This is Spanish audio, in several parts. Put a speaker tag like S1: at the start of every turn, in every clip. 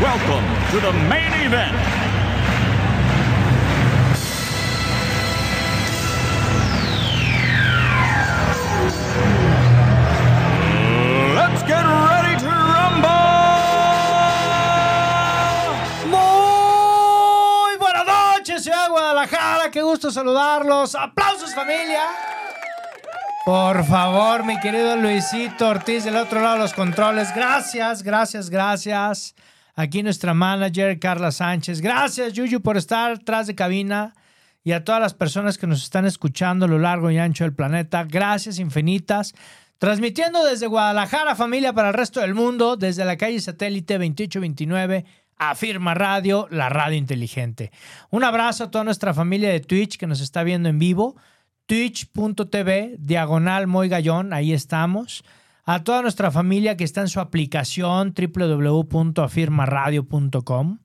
S1: welcome to the main event. Let's get ready to rumble!
S2: Muy buenas noches, ciudad de Guadalajara. Qué gusto saludarlos. Aplausos, familia. Por favor, mi querido Luisito Ortiz, del otro lado de los controles. Gracias, gracias, gracias. Aquí nuestra manager, Carla Sánchez. Gracias, Yuyu, por estar atrás de cabina. Y a todas las personas que nos están escuchando a lo largo y ancho del planeta. Gracias infinitas. Transmitiendo desde Guadalajara, familia, para el resto del mundo, desde la calle satélite 2829, Afirma Radio, la radio inteligente. Un abrazo a toda nuestra familia de Twitch que nos está viendo en vivo. Twitch.tv, diagonal Moy Gallón, ahí estamos. A toda nuestra familia que está en su aplicación www.afirmaradio.com.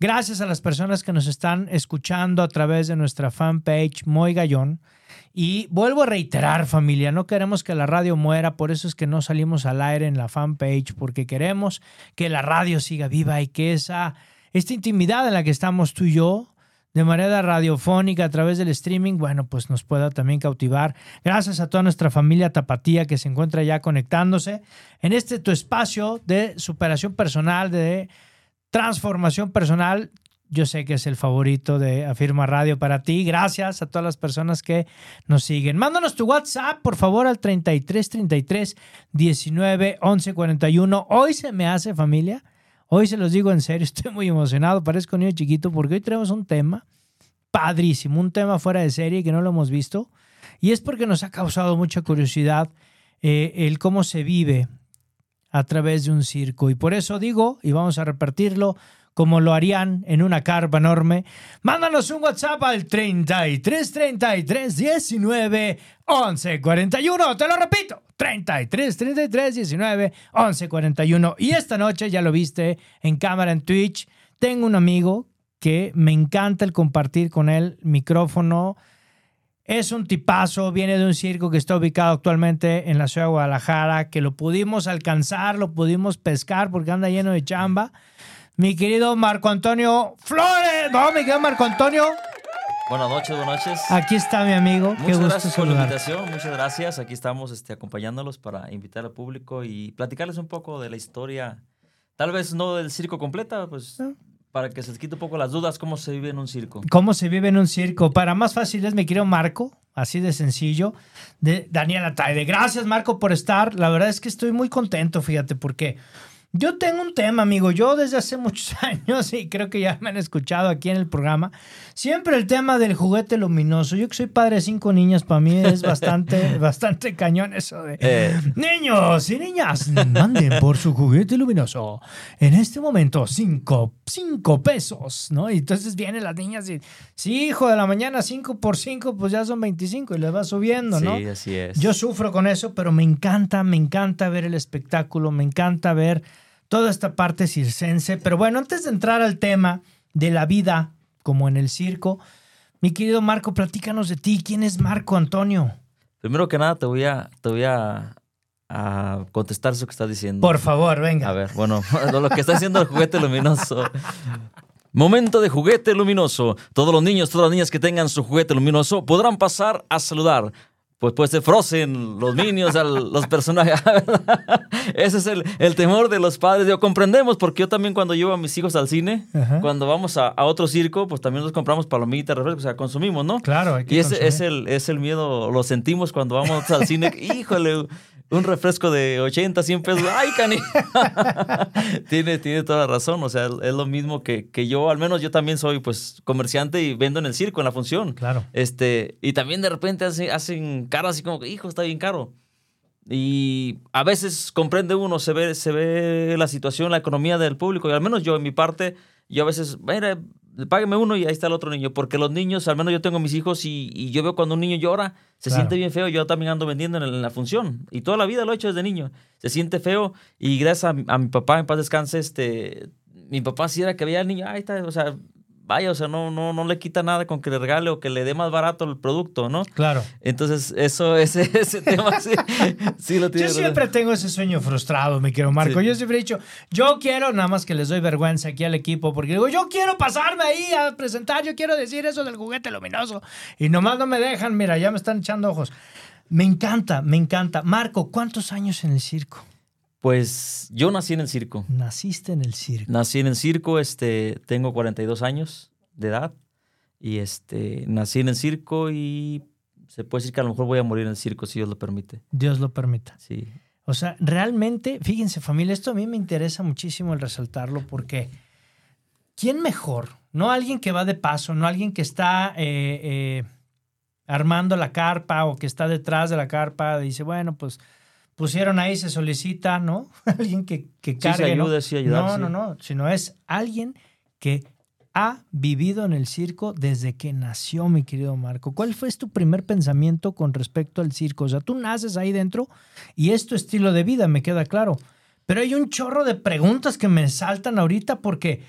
S2: Gracias a las personas que nos están escuchando a través de nuestra fanpage Moy Gallón. Y vuelvo a reiterar, familia, no queremos que la radio muera, por eso es que no salimos al aire en la fanpage, porque queremos que la radio siga viva y que esa, esta intimidad en la que estamos tú y yo, de manera radiofónica a través del streaming, bueno, pues nos pueda también cautivar. Gracias a toda nuestra familia Tapatía que se encuentra ya conectándose en este tu espacio de superación personal, de transformación personal. Yo sé que es el favorito de Afirma Radio para ti. Gracias a todas las personas que nos siguen. Mándanos tu WhatsApp, por favor, al 33 33 19 11 41. Hoy se me hace familia. Hoy se los digo en serio, estoy muy emocionado. Parezco niño chiquito porque hoy tenemos un tema padrísimo, un tema fuera de serie que no lo hemos visto. Y es porque nos ha causado mucha curiosidad eh, el cómo se vive a través de un circo. Y por eso digo, y vamos a repartirlo como lo harían en una carpa enorme, mándanos un WhatsApp al 33 33 19 11 41. Te lo repito, 33 33 19 11 41. Y esta noche, ya lo viste en cámara en Twitch, tengo un amigo que me encanta el compartir con él micrófono. Es un tipazo, viene de un circo que está ubicado actualmente en la ciudad de Guadalajara, que lo pudimos alcanzar, lo pudimos pescar porque anda lleno de chamba. Mi querido Marco Antonio Flores. No, mi querido Marco Antonio.
S3: Buenas noches, buenas noches.
S2: Aquí está mi amigo. Qué
S3: Muchas
S2: gusto
S3: gracias por la invitación, muchas gracias. Aquí estamos este, acompañándolos para invitar al público y platicarles un poco de la historia, tal vez no del circo completa, pues para que se les quite un poco las dudas cómo se vive en un circo.
S2: ¿Cómo se vive en un circo? Para más fácil es mi querido Marco, así de sencillo, de Daniela Taide. Gracias, Marco, por estar. La verdad es que estoy muy contento, fíjate, porque yo tengo un tema, amigo. Yo desde hace muchos años, y creo que ya me han escuchado aquí en el programa, siempre el tema del juguete luminoso. Yo que soy padre de cinco niñas, para mí es bastante, bastante cañón eso de...
S3: Eh,
S2: Niños y niñas, manden por su juguete luminoso. En este momento, cinco, cinco pesos, ¿no? Y entonces vienen las niñas y, sí, hijo, de la mañana, cinco por cinco, pues ya son 25 y le va subiendo, ¿no?
S3: Sí, así es.
S2: Yo sufro con eso, pero me encanta, me encanta ver el espectáculo, me encanta ver toda esta parte circense. Pero bueno, antes de entrar al tema de la vida como en el circo, mi querido Marco, platícanos de ti. ¿Quién es Marco Antonio?
S3: Primero que nada te voy a, te voy a, a contestar eso que estás diciendo.
S2: Por favor, venga.
S3: A ver, bueno, lo que está haciendo el juguete luminoso. Momento de juguete luminoso. Todos los niños, todas las niñas que tengan su juguete luminoso podrán pasar a saludar. Pues puede ser Frozen, los niños, al- los personajes. Ese es el, el temor de los padres. Yo comprendemos, porque yo también cuando llevo a mis hijos al cine,
S2: Ajá.
S3: cuando vamos a, a otro circo, pues también nos compramos palomitas, refrescos, o sea, consumimos, ¿no?
S2: Claro, hay que
S3: Y ese
S2: consumir.
S3: es el, es el miedo, lo sentimos cuando vamos al cine. Híjole, un refresco de 80, 100 pesos. ¡Ay, cani! tiene, tiene toda la razón. O sea, es lo mismo que, que yo. Al menos yo también soy pues comerciante y vendo en el circo, en la función.
S2: Claro.
S3: Este, y también de repente hace- hacen caras así como que, hijo, está bien caro. Y a veces comprende uno, se ve, se ve la situación, la economía del público, y al menos yo en mi parte, yo a veces, mira, págueme uno y ahí está el otro niño, porque los niños, al menos yo tengo mis hijos y, y yo veo cuando un niño llora, se
S2: Claro.
S3: siente bien feo, yo también ando vendiendo en, la función, y toda la vida lo he hecho desde niño, se siente feo, y gracias a, mi- a mi papá, en paz descanse, este, mi papá sí era que veía al niño, ahí está, o sea, vaya, o sea, no, no, no le quita nada con que le regale o que le dé más barato el producto, ¿no?
S2: Claro.
S3: Entonces, eso, ese, ese tema sí, sí lo
S2: Yo
S3: tiene.
S2: siempre tengo ese sueño frustrado, mi querido Marco.
S3: Sí.
S2: Yo siempre he dicho, yo quiero, nada más que les doy vergüenza aquí al equipo, porque digo, yo quiero pasarme ahí a presentar, yo quiero decir eso del juguete luminoso. Y nomás no me dejan, mira, ya me están echando ojos. Me encanta, me encanta. Marco, ¿cuántos años en el circo?
S3: Pues yo nací en el circo.
S2: Naciste en el circo.
S3: Nací en el circo, este, tengo 42 años de edad y este, nací en el circo y se puede decir que a lo mejor voy a morir en el circo si Dios lo permite.
S2: Dios lo permita.
S3: Sí.
S2: O sea, realmente, fíjense familia, esto a mí me interesa muchísimo el resaltarlo porque ¿quién mejor? No alguien que va de paso, no alguien que está eh, eh, armando la carpa o que está detrás de la carpa, dice, bueno, pues pusieron ahí, se solicita, ¿no? alguien que, que
S3: Sí,
S2: cargue,
S3: se
S2: ¿no?
S3: ayuda, sí, ayudar,
S2: no,
S3: sí.
S2: no, no, sino es alguien que ha vivido en el circo desde que nació, mi querido Marco. ¿Cuál fue tu primer pensamiento con respecto al circo? O sea, tú naces ahí dentro y es tu estilo de vida, me queda claro. Pero hay un chorro de preguntas que me saltan ahorita porque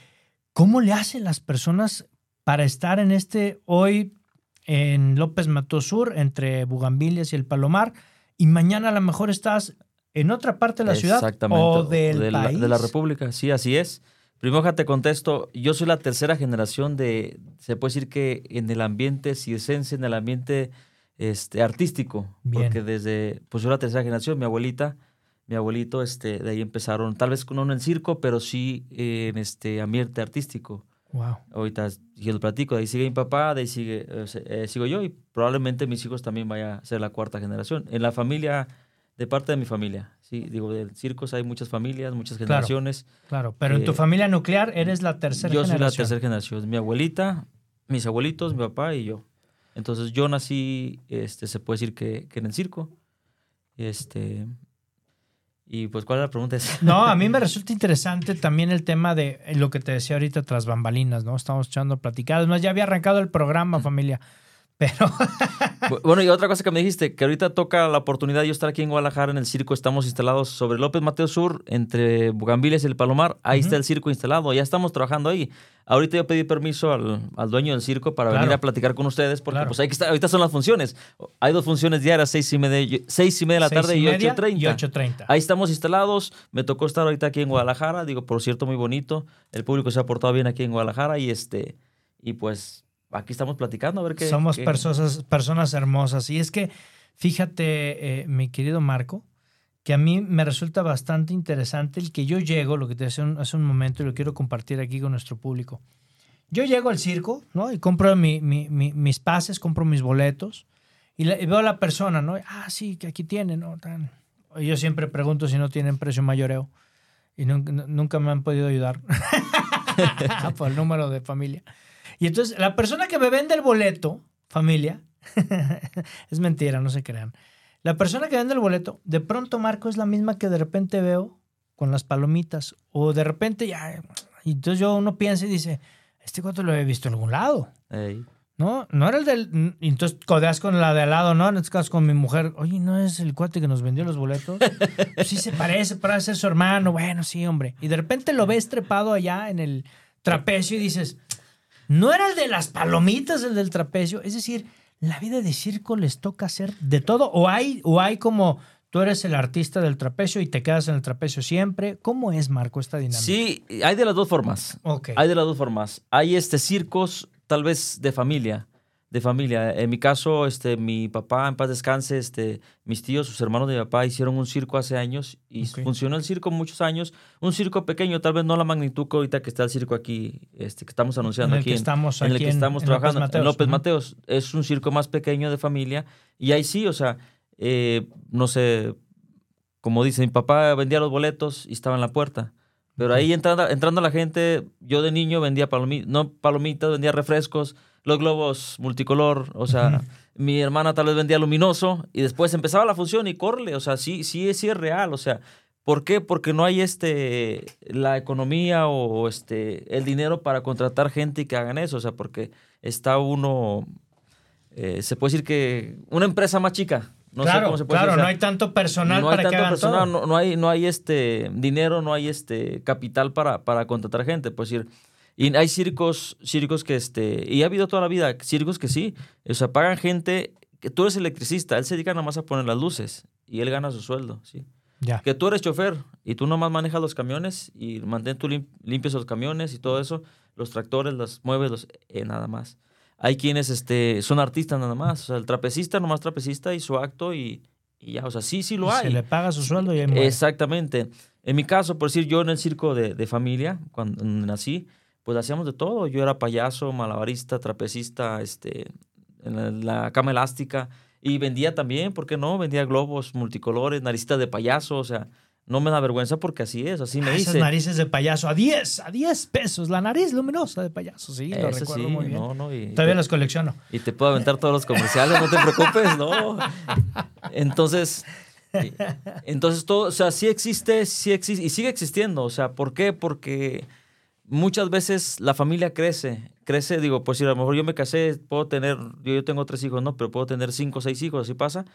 S2: ¿cómo le hacen las personas para estar en este hoy en López Mató Sur, entre Bugambilias y el Palomar, y mañana a lo mejor estás en otra parte de la ciudad o del
S3: de, la,
S2: país?
S3: de la República, sí, así es. Primero que te contesto, yo soy la tercera generación de, se puede decir que en el ambiente circense, en el ambiente este, artístico,
S2: Bien.
S3: porque desde, pues yo la tercera generación, mi abuelita, mi abuelito, este, de ahí empezaron, tal vez no en el circo, pero sí en este ambiente artístico.
S2: Wow.
S3: Ahorita yo lo platico, de ahí sigue mi papá, de ahí sigue, eh, eh, sigo yo y probablemente mis hijos también vaya a ser la cuarta generación. En la familia, de parte de mi familia, sí, digo, del circos hay muchas familias, muchas
S2: Claro.
S3: generaciones.
S2: Claro, pero en tu
S3: Eh,
S2: familia nuclear eres la tercera
S3: yo soy la
S2: generación.
S3: tercera generación, mi abuelita, mis abuelitos, mi papá y yo. Entonces yo nací, este, se puede decir que, que en el circo. Este, y pues, ¿cuál es la pregunta?
S2: No, a mí me resulta interesante también el tema de lo que te decía ahorita tras bambalinas, ¿no? Estamos echando platicadas. Más, ya había arrancado el programa, familia. Pero
S3: Bu- Bueno, y otra cosa que me dijiste, que ahorita toca la oportunidad de yo estar aquí en Guadalajara en el circo. Estamos instalados sobre López Mateo Sur, entre Bugambiles y el Palomar. Ahí está el circo instalado. Ya estamos trabajando ahí. Ahorita yo pedí permiso al, al dueño del circo para
S2: Claro.
S3: venir a platicar con ustedes, porque
S2: Claro.
S3: pues hay que estar, ahorita son las funciones. Hay dos funciones diarias, seis y media, seis y media de la
S2: seis
S3: tarde y,
S2: media
S3: 8.30.
S2: y 8.30.
S3: Ahí estamos instalados. Me tocó estar ahorita aquí en Guadalajara. Digo, por cierto, muy bonito. El público se ha portado bien aquí en Guadalajara y este y pues aquí estamos platicando a ver qué.
S2: Somos
S3: qué-
S2: personas, personas hermosas. Y es que, fíjate, eh, mi querido Marco, que a mí me resulta bastante interesante el que yo llego, lo que te decía hace un momento y lo quiero compartir aquí con nuestro público. Yo llego al circo, ¿no? Y compro mi- mi- mi- mis pases, compro mis boletos y, la- y veo a la persona, ¿no? Ah, sí, que aquí tienen, ¿no? Tan- Y Yo siempre pregunto si no tienen precio mayoreo y nunca, nunca me han podido ayudar por el número de familia. Y entonces la persona que me vende el boleto, familia, es mentira, no se crean. La persona que vende el boleto, de pronto Marco es la misma que de repente veo con las palomitas o de repente ya, y entonces yo uno piensa y dice, este cuánto lo he visto en algún lado.
S3: Ey.
S2: No, no era el del. Y entonces codeas con la de al lado, ¿no? En este caso con mi mujer. Oye, ¿no es el cuate que nos vendió los boletos? Pues sí se parece, parece ser su hermano. Bueno, sí, hombre. Y de repente lo ves trepado allá en el trapecio y dices, ¿no era el de las palomitas el del trapecio? Es decir, la vida de circo les toca hacer de todo. O hay, o hay como tú eres el artista del trapecio y te quedas en el trapecio siempre. ¿Cómo es, Marco, esta dinámica?
S3: Sí, hay de las dos formas.
S2: Ok.
S3: Hay de las dos formas. Hay este circos, tal vez de familia. De familia. En mi caso, este, mi papá, en paz descanse, este, mis tíos, sus hermanos de mi papá, hicieron un circo hace años y
S2: Ok.
S3: funcionó el circo muchos años. Un circo pequeño, tal vez no la magnitud que ahorita que está el circo aquí, este, que estamos anunciando
S2: En el
S3: aquí.
S2: que estamos
S3: en el que
S2: en-
S3: estamos
S2: en López
S3: trabajando.
S2: Mateos,
S3: En López. Mateos. Es un circo más pequeño de familia. Y ahí sí, o sea, eh, no sé, como dice, mi papá vendía los boletos y estaba en la puerta. Pero ahí entrando, entrando la gente, yo de niño vendía palomitas, no palomitas, vendía refrescos, los globos multicolor, o sea, mi hermana tal vez vendía luminoso y después empezaba la función y corre, o sea, sí, sí, sí es real, o sea, ¿por qué? Porque no hay este, la economía o este, el dinero para contratar gente y que hagan eso, o sea, porque está uno, eh, se puede decir que una empresa más chica, no
S2: claro,
S3: sé cómo se puede
S2: claro,
S3: decir, o
S2: no hay tanto personal
S3: no hay
S2: para que hagan
S3: personal,
S2: todo.
S3: no, no hay, no hay este dinero, no hay este capital para, para contratar gente, pues decir. Y hay circos, circos que este, y ha habido toda la vida, circos que sí, o sea, pagan gente, que tú eres electricista, él se dedica nada más a poner las luces y él gana su sueldo, sí.
S2: Ya.
S3: Que tú eres chofer y tú nomás manejas los camiones y mantén tú lim- limpios los camiones y todo eso, los tractores, los mueves, los, eh, nada más. Hay quienes este, son artistas nada más, o sea, el trapecista nomás trapecista y su acto y, y ya, o sea, sí, sí lo
S2: Y
S3: hay.
S2: Se le paga su sueldo y ahí muere.
S3: Exactamente. En mi caso, por decir, yo en el circo de, de familia, cuando nací, pues hacíamos de todo. Yo era payaso, malabarista, trapecista, este, en la, la cama elástica. Y vendía también, ¿por qué no? Vendía globos multicolores, naricitas de payaso, o sea, no me da vergüenza porque así es, así me
S2: Ah, Esas narices de payaso a 10, a 10 pesos. La nariz luminosa de payaso, sí, lo recuerdo
S3: sí,
S2: muy bien.
S3: no, no, y
S2: Todavía
S3: te-
S2: los colecciono.
S3: y te puedo aventar todos los comerciales, no te preocupes, no. Entonces, entonces todo, o sea, sí existe, sí existe y sigue existiendo. O sea, ¿por qué? Porque muchas veces la familia crece, crece, digo, pues si a lo mejor yo me casé, puedo tener, yo, yo tengo tres hijos, no, pero puedo tener cinco o seis hijos, así pasa.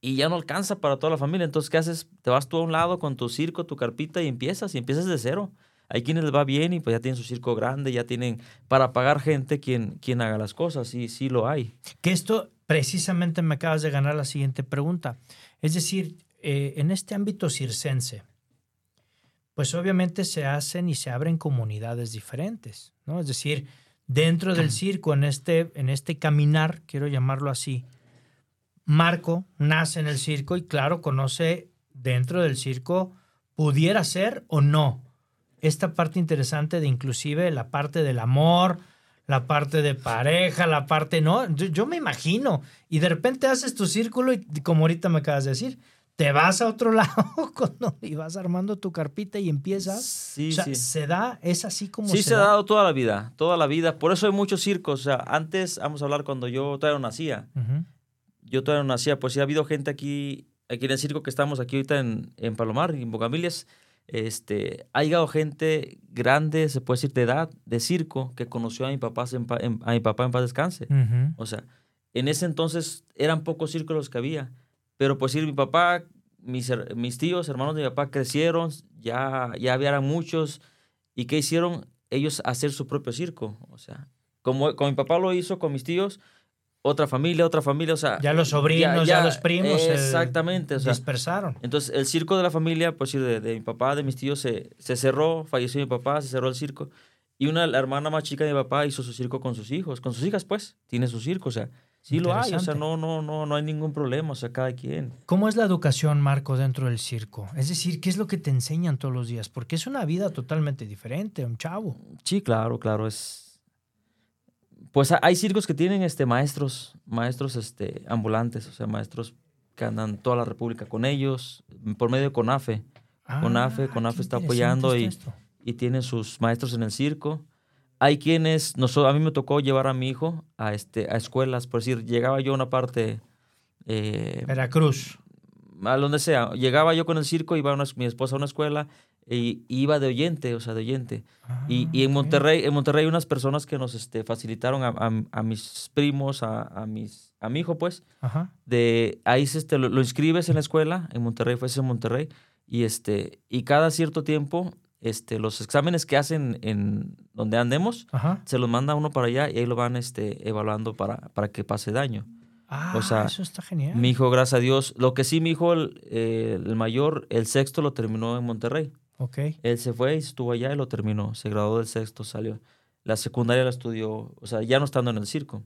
S3: Y ya no alcanza para toda la familia. Entonces, ¿qué haces? Te vas tú a un lado con tu circo, tu carpita y empiezas, y empiezas de cero. Hay quienes les va bien y pues ya tienen su circo grande, ya tienen para pagar gente quien, quien haga las cosas, y sí lo hay.
S2: Que esto precisamente me acabas de ganar la siguiente pregunta. Es decir, eh, en este ámbito circense, pues obviamente se hacen y se abren comunidades diferentes, ¿no? Es decir, dentro del circo, en este, en este caminar, quiero llamarlo así, Marco nace en el circo y claro, conoce dentro del circo, pudiera ser o no, esta parte interesante de inclusive la parte del amor, la parte de pareja, la parte, no, yo, yo me imagino, y de repente haces tu círculo y como ahorita me acabas de decir, te vas a otro lado cuando- y vas armando tu carpita y empiezas.
S3: Sí,
S2: o sea,
S3: sí.
S2: se da, es así como
S3: Sí, se, ha dado toda la vida, toda la vida. Por eso hay muchos circos. O sea, antes, vamos a hablar cuando yo todavía no nacía. Yo todavía no nacía, pues sí ha habido gente aquí, aquí en el circo que estamos aquí ahorita en, en Palomar, en Bocamilias. Este, ha llegado gente grande, se puede decir, de edad, de circo, que conoció a mi papá en, pa- en- a mi papá en paz descanse. O sea, en ese entonces eran pocos circos los que había. Pero pues sí, mi papá, mis, mis tíos, hermanos de mi papá crecieron, ya, ya había muchos. ¿Y qué hicieron? Ellos hacer su propio circo. O sea, como, como mi papá lo hizo con mis tíos, otra familia, otra familia, o sea...
S2: Ya los sobrinos, ya, los primos.
S3: Exactamente, o sea,
S2: dispersaron.
S3: entonces, el circo de la familia, pues sí, de, de mi papá, de mis tíos, se, se cerró, falleció mi papá, se cerró el circo. Y una la hermana más chica de mi papá hizo su circo con sus hijos, con sus hijas, pues, tiene su circo, o sea, sí lo hay, o sea, no, no, no, no hay ningún problema, o sea, cada quien.
S2: ¿Cómo es la educación, Marco, dentro del circo? Es decir, ¿qué es lo que te enseñan todos los días? Porque es una vida totalmente diferente, un chavo.
S3: Sí, claro, claro, es... Pues ha- hay circos que tienen este, maestros, maestros este, ambulantes, o sea, maestros que andan toda la república con ellos, por medio de CONAFE. CONAFE,
S2: Ah,
S3: CONAFE está apoyando y- y tienen sus maestros en el circo. Hay quienes, nosotros, a mí me tocó llevar a mi hijo a, este, a escuelas, por decir, llegaba yo a una parte, eh,
S2: Veracruz.
S3: a donde sea, llegaba yo con el circo, iba una- mi esposa a una escuela y iba de oyente, o sea, de oyente. Y, y en
S2: Ah.
S3: Monterrey, en Monterrey hay unas personas que nos este, facilitaron a, a- a mis primos, a, a mis, a mi hijo, pues,
S2: Ajá.
S3: de ahí se, este, lo, lo inscribes en la escuela, en Monterrey, fue ese en Monterrey, y, este, y cada cierto tiempo, este, los exámenes que hacen en donde andemos,
S2: Ajá.
S3: se los manda uno para allá y ahí lo van este, evaluando para, para que pase daño.
S2: Ah,
S3: O sea,
S2: eso está genial.
S3: Mi hijo, gracias a Dios, lo que sí, mi hijo, el, eh, el mayor, el sexto lo terminó en Monterrey.
S2: Ok.
S3: Él se fue y estuvo allá y lo terminó. Se graduó del sexto, salió. La secundaria la estudió, o sea, ya no estando en el circo.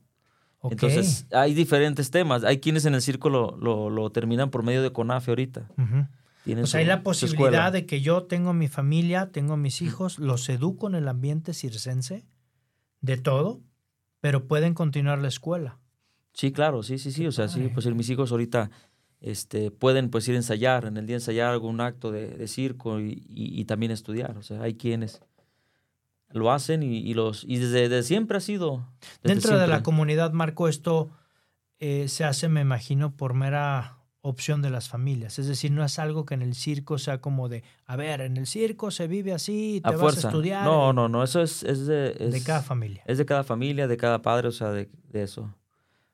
S2: ok.
S3: Entonces, hay diferentes temas. Hay quienes en el circo lo, lo, lo terminan por medio de CONAFE ahorita.
S2: Ujú.
S3: Tienen
S2: O sea,
S3: su-
S2: hay la posibilidad de que yo tengo mi familia, tengo mis hijos, los educo en el ambiente circense, de todo, pero pueden continuar la escuela.
S3: Sí, claro, sí, sí, sí. O sea, sí, pues mis hijos ahorita este, pueden pues ir a ensayar, en el día ensayar algún acto de, de circo y, y- y también estudiar. O sea, hay quienes. lo hacen y, y los y desde, desde siempre ha sido.
S2: Dentro de la comunidad, Marco, esto eh, se hace, me imagino, por mera opción de las familias. Es decir, no es algo que en el circo sea como de, a ver, en el circo se vive así, te
S3: a
S2: vas
S3: fuerza.
S2: a estudiar.
S3: No, no, no, eso es, es de...
S2: Cada familia.
S3: Es de cada familia, de cada padre, o sea, de, de eso.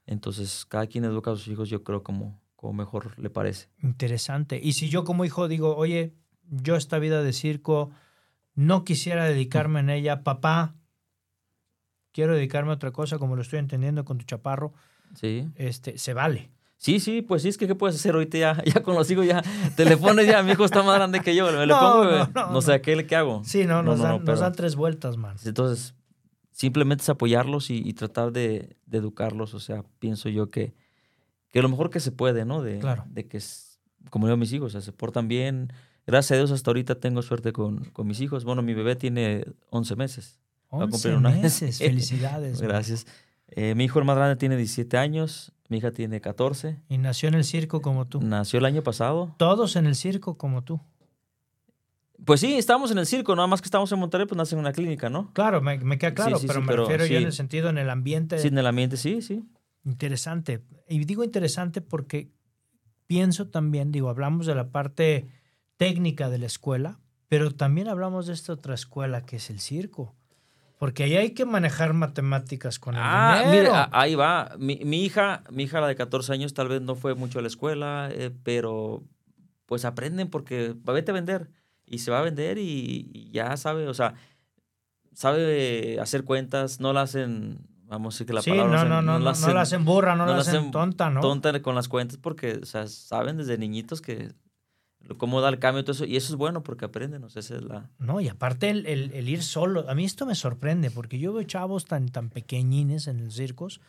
S3: Entonces, cada quien educa a sus hijos, yo creo, como, como mejor le parece.
S2: Interesante. Y si yo como hijo digo, oye, yo esta vida de circo no quisiera dedicarme en ella, papá, quiero dedicarme a otra cosa, como lo estoy entendiendo con tu chaparro,
S3: Sí.
S2: este, se vale.
S3: Sí, sí, pues sí, es que ¿qué puedes hacer ahorita ya, ya con los hijos? Ya te le pones ya, mi hijo está más grande que yo, me le
S2: No,
S3: pongo,
S2: no, no,
S3: no, sé, ¿qué, ¿qué hago?
S2: Sí, no, nos,
S3: no,
S2: dan,
S3: no,
S2: nos dan tres vueltas, man.
S3: Entonces, simplemente es apoyarlos y, y tratar de, de educarlos, o sea, pienso yo que, que lo mejor que se puede, ¿no? De,
S2: Claro.
S3: de que, es, como digo, mis hijos, o sea, se portan bien. Gracias a Dios hasta ahorita tengo suerte con, con mis hijos. Bueno, mi bebé tiene 11 meses. Va a
S2: 11
S3: cumplir
S2: meses, felicidades.
S3: Gracias. Eh, mi hijo el más grande tiene 17 años, mi hija tiene 14.
S2: Y nació en el circo como tú.
S3: Nació el año pasado.
S2: Todos en el circo como tú.
S3: Pues sí, estamos en el circo, nada más que estamos en Monterrey, pues nace en una clínica, ¿no?
S2: Claro, me, me queda claro,
S3: sí,
S2: pero
S3: sí,
S2: me
S3: pero
S2: refiero yo en el sentido, en el ambiente
S3: Sí, en el ambiente, sí, sí.
S2: interesante. Y digo interesante porque pienso también, digo, hablamos de la parte técnica de la escuela, pero también hablamos de esta otra escuela que es el circo. Porque ahí hay que manejar matemáticas con el
S3: Ah,
S2: dinero.
S3: mire, a- ahí va. Mi, mi hija, mi hija, la de 14 años, tal vez no fue mucho a la escuela, eh, pero pues aprenden porque va vete a vender y se va a vender y, y ya sabe, o sea, sabe hacer cuentas, no la hacen, vamos a decir que la
S2: sí,
S3: palabra
S2: no, no, no, no, no la hacen burra, no,
S3: no
S2: la
S3: la
S2: hacen
S3: hacen
S2: tonta, ¿no?
S3: tonta con las cuentas porque, o sea, saben desde niñitos que cómo da el cambio todo eso, y eso es bueno porque aprenden, o sea, esa es la...
S2: No, y aparte el, el- el ir solo, a mí esto me sorprende, porque yo veo chavos tan, tan pequeñines en los circos,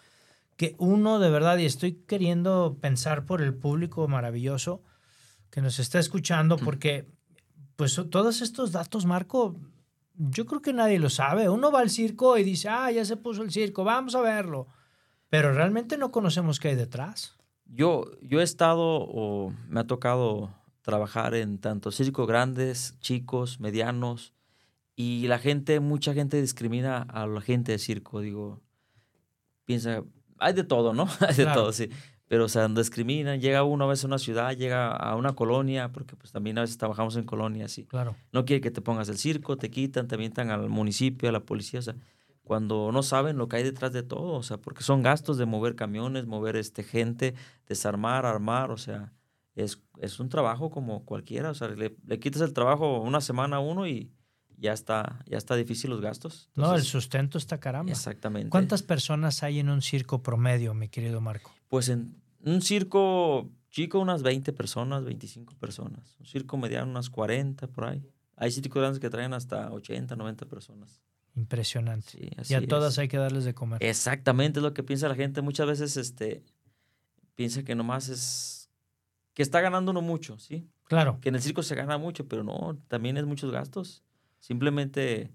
S2: que uno de verdad, y estoy queriendo pensar por el público maravilloso que nos está escuchando, porque pues todos estos datos, Marco, yo creo que nadie lo sabe. Uno va al circo y dice, ah, ya se puso el circo, vamos a verlo. Pero realmente no conocemos qué hay detrás.
S3: Yo, yo he estado o me ha tocado trabajar en tanto circos grandes, chicos, medianos, y la gente, mucha gente discrimina a la gente de circo, digo, piensa, hay de todo, ¿no? Hay de
S2: Claro.
S3: todo, sí. Pero, o sea, discriminan, llega uno a veces a una ciudad, llega a una colonia, porque pues también a veces trabajamos en colonias, sí.
S2: Claro.
S3: No quiere que te pongas el circo, te quitan, te avientan al municipio, a la policía, o sea, cuando no saben lo que hay detrás de todo, o sea, porque son gastos de mover camiones, mover este gente, desarmar, armar, o sea, es, es un trabajo como cualquiera, o sea, le, le quitas el trabajo una semana a uno y ya está, ya está difícil los gastos.
S2: No, el sustento está caramba.
S3: Exactamente.
S2: ¿Cuántas personas hay en un circo promedio, mi querido Marco?
S3: Pues en un circo chico unas 20 personas, 25 personas. Un circo mediano unas 40 por ahí. Hay circos grandes que traen hasta 80, 90 personas.
S2: Impresionante.
S3: Sí,
S2: y a
S3: es.
S2: todas hay que darles de comer.
S3: Exactamente es lo que piensa la gente. Muchas veces este, piensa que nomás es que está ganando uno mucho, ¿sí?
S2: Claro.
S3: Que en el circo se gana mucho, pero no, también es muchos gastos. Simplemente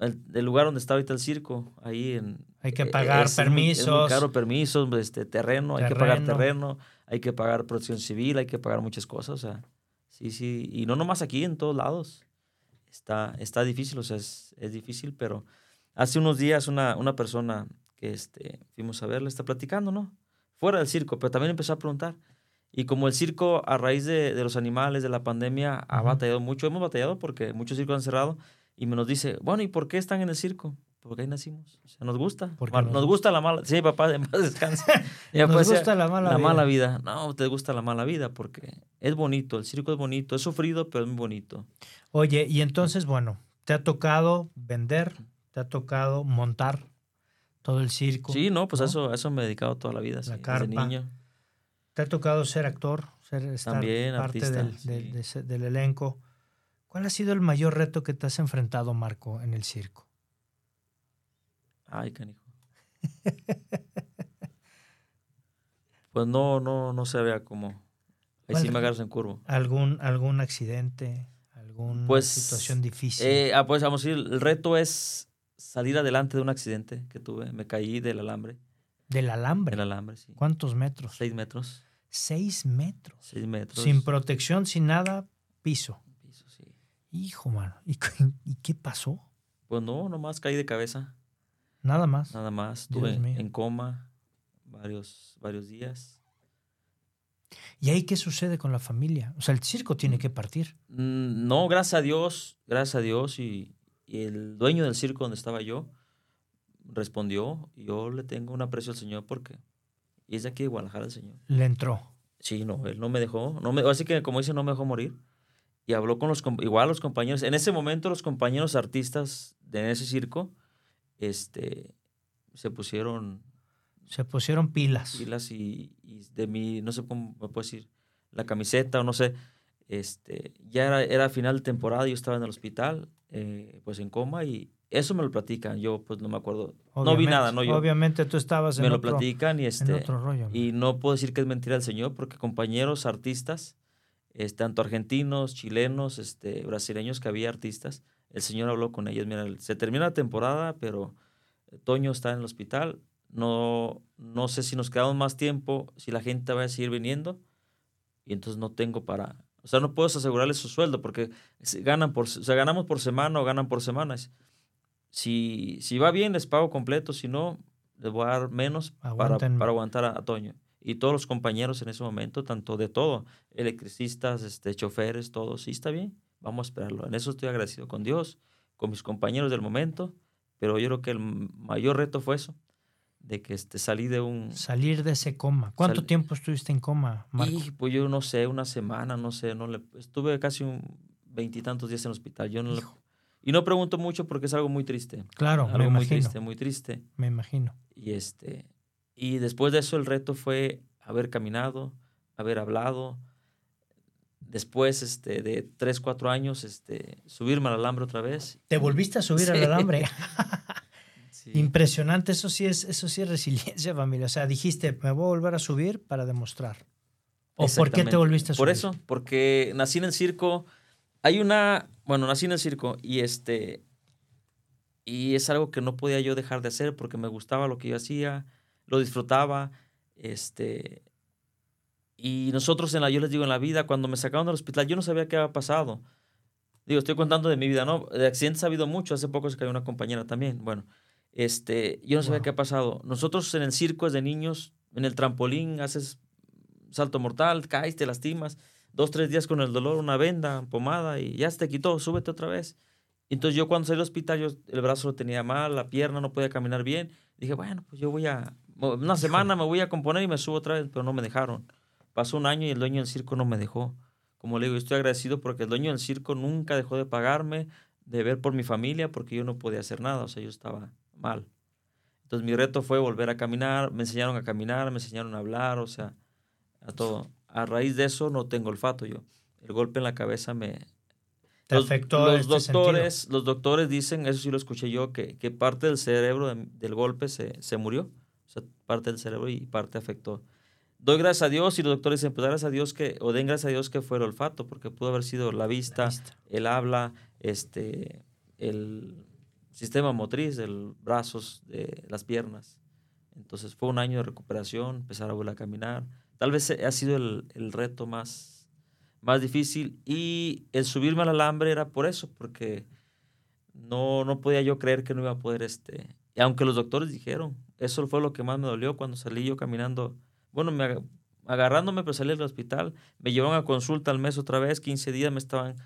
S3: el, el lugar donde está ahorita el circo, ahí en...
S2: Hay que
S3: eh,
S2: pagar
S3: es- es muy-
S2: permisos.
S3: Es muy, caro, permisos, este, terreno, hay que pagar
S2: Terreno.
S3: hay que pagar protección civil, hay que pagar muchas cosas, o sea, sí, sí, y no nomás aquí, en todos lados. Está, está difícil, o sea, es, es difícil, pero hace unos días una, una persona que este, fuimos a verle está platicando, ¿no? Fuera del circo, pero también empezó a preguntar. Y como el circo, a raíz de, de los animales, de la pandemia, ha batallado mucho, hemos batallado porque muchos circos han cerrado, y me nos dice, bueno, ¿y por qué están en el circo? Porque ahí nacimos. O sea, nos gusta.
S2: Porque nos
S3: nos, gusta la mala. Sí, papá, en paz papá
S2: Nos gusta la mala
S3: la
S2: vida.
S3: mala vida. No, te gusta la mala vida porque es bonito. El circo es bonito. Es sufrido, pero es muy bonito.
S2: Oye, y entonces, bueno, te ha tocado vender, te ha tocado montar todo el circo.
S3: Sí, no, pues
S2: ¿no?
S3: a eso, a eso me he dedicado toda la vida. sí,
S2: carpa.
S3: desde niño.
S2: Te ha tocado ser actor, ser estar
S3: También,
S2: parte
S3: artista,
S2: del, del-
S3: sí.
S2: de ese- del elenco. ¿Cuál ha sido el mayor reto que te has enfrentado, Marco, en el circo?
S3: Ay, canijo. pues no, no, no se vea como. Ahí sí me agarras en curvo.
S2: ¿Algún, algún accidente? ¿Alguna
S3: Pues,
S2: situación difícil?
S3: Eh, ah, pues vamos a decir, el reto es salir adelante de un accidente que tuve. Me caí del alambre.
S2: del alambre.
S3: Del alambre, sí.
S2: ¿Cuántos metros?
S3: Seis metros.
S2: Seis metros.
S3: Seis metros.
S2: Sin protección, sin nada, piso.
S3: Piso, sí.
S2: Hijo, mano. ¿Y, qué- y qué pasó?
S3: Pues no, nomás caí de cabeza.
S2: Nada más.
S3: Nada más. Estuve en coma varios, varios días.
S2: ¿Y ahí qué sucede con la familia? O sea, el circo tiene que partir.
S3: Mm, No, gracias a Dios, gracias a Dios y, y el dueño del circo donde estaba yo respondió, yo le tengo un aprecio al Señor porque y es de aquí de Guadalajara el Señor.
S2: Le entró.
S3: Sí, no, él no me dejó, no me, así que como dice, no me dejó morir. Y habló con los, igual los compañeros, en ese momento los compañeros artistas de ese circo, este, se pusieron
S2: Se pusieron pilas.
S3: pilas y, y de mi, no sé cómo me puedo decir, la camiseta o no sé, este, ya era, era final de temporada, yo estaba en el hospital, eh, pues en coma y eso me lo platican, yo pues no me acuerdo, no vi nada, no yo,
S2: Obviamente tú estabas
S3: me
S2: en,
S3: lo
S2: otro,
S3: platican y este,
S2: otro rollo.
S3: y no puedo decir que es mentira del Señor porque compañeros artistas, este, tanto argentinos, chilenos, este, brasileños que había artistas, el Señor habló con ellos. Mira, se termina la temporada, pero Toño está en el hospital. No, no sé si nos quedamos más tiempo, si la gente va a seguir viniendo. Y entonces no tengo para... O sea, no puedo asegurarles su sueldo porque ganan por, o sea, ganamos por semana o ganan por semanas. Si, si va bien, les pago completo. Si no, les voy a dar menos para, para aguantar a, a Toño. Y todos los compañeros en ese momento, tanto de todo, electricistas, este, choferes, todos, sí está bien, vamos a esperarlo. En eso estoy agradecido con Dios, con mis compañeros del momento, pero yo creo que el mayor reto fue eso, de que este, salí de un...
S2: Salir de ese coma. ¿Cuánto
S3: Sal-
S2: tiempo estuviste en coma, Marco?
S3: Y pues yo no sé, una semana, no sé, no le, estuve casi un veintitantos días en el hospital. Yo no le-
S2: Hijo.
S3: Y no pregunto mucho porque es algo muy triste.
S2: Claro,
S3: algo
S2: me
S3: muy
S2: imagino.
S3: triste, muy triste.
S2: Me imagino.
S3: Y este y después de eso el reto fue haber caminado, haber hablado. Después este de tres, cuatro años, este, subirme al alambre otra vez.
S2: ¿Te volviste a subir al
S3: Sí.
S2: alambre?
S3: Sí.
S2: Impresionante, eso sí es, eso sí es resiliencia, familia. O sea, dijiste, me voy a volver a subir para demostrar. ¿O por qué te volviste a subir?
S3: Por eso, porque nací en el circo. Hay una, bueno, nací en el circo y este y es algo que no podía yo dejar de hacer porque me gustaba lo que yo hacía, lo disfrutaba, este y nosotros en la yo les digo en la vida cuando me sacaron del hospital yo no sabía qué había pasado. Digo, estoy contando de mi vida, ¿no? De accidentes ha habido mucho, hace poco se cayó una compañera también. Bueno, este, yo no sabía
S2: Wow.
S3: qué ha pasado. Nosotros en el circo desde niños, en el trampolín haces salto mortal, caes, te lastimas, dos, tres días con el dolor, una venda, pomada y ya se te quitó, súbete otra vez. Entonces yo cuando salí del hospital, yo el brazo lo tenía mal, la pierna no podía caminar bien. Dije, bueno, pues yo voy a, una semana me voy a componer y me subo otra vez, pero no me dejaron. Pasó un año y el dueño del circo no me dejó. Como le digo, estoy agradecido porque el dueño del circo nunca dejó de pagarme, de ver por mi familia, porque yo no podía hacer nada, o sea, yo estaba mal. Entonces mi reto fue volver a caminar, me enseñaron a caminar, me enseñaron a hablar, o sea, a todo. A raíz de eso no tengo olfato yo. El golpe en la cabeza me...
S2: ¿Te
S3: los,
S2: afectó
S3: los
S2: este
S3: doctores, los doctores dicen, eso sí lo escuché yo, que, que parte del cerebro de- del golpe se, se murió. O sea, parte del cerebro y parte afectó. Doy gracias a Dios y los doctores dicen, pues gracias a Dios que, o den gracias a Dios que fue el olfato, porque pudo haber sido la vista,
S2: La vista.
S3: el habla, este, el sistema motriz, el brazos, de las piernas. Entonces fue un año de recuperación, empezar a volver a caminar. Tal vez ha sido el, el reto más, más difícil y el subirme al alambre era por eso, porque no, no podía yo creer que no iba a poder, este, y aunque los doctores dijeron, eso fue lo que más me dolió cuando salí yo caminando, bueno, me, aga- agarrándome pero salí del hospital, me llevaron a consulta al mes otra vez, 15 días me estaban,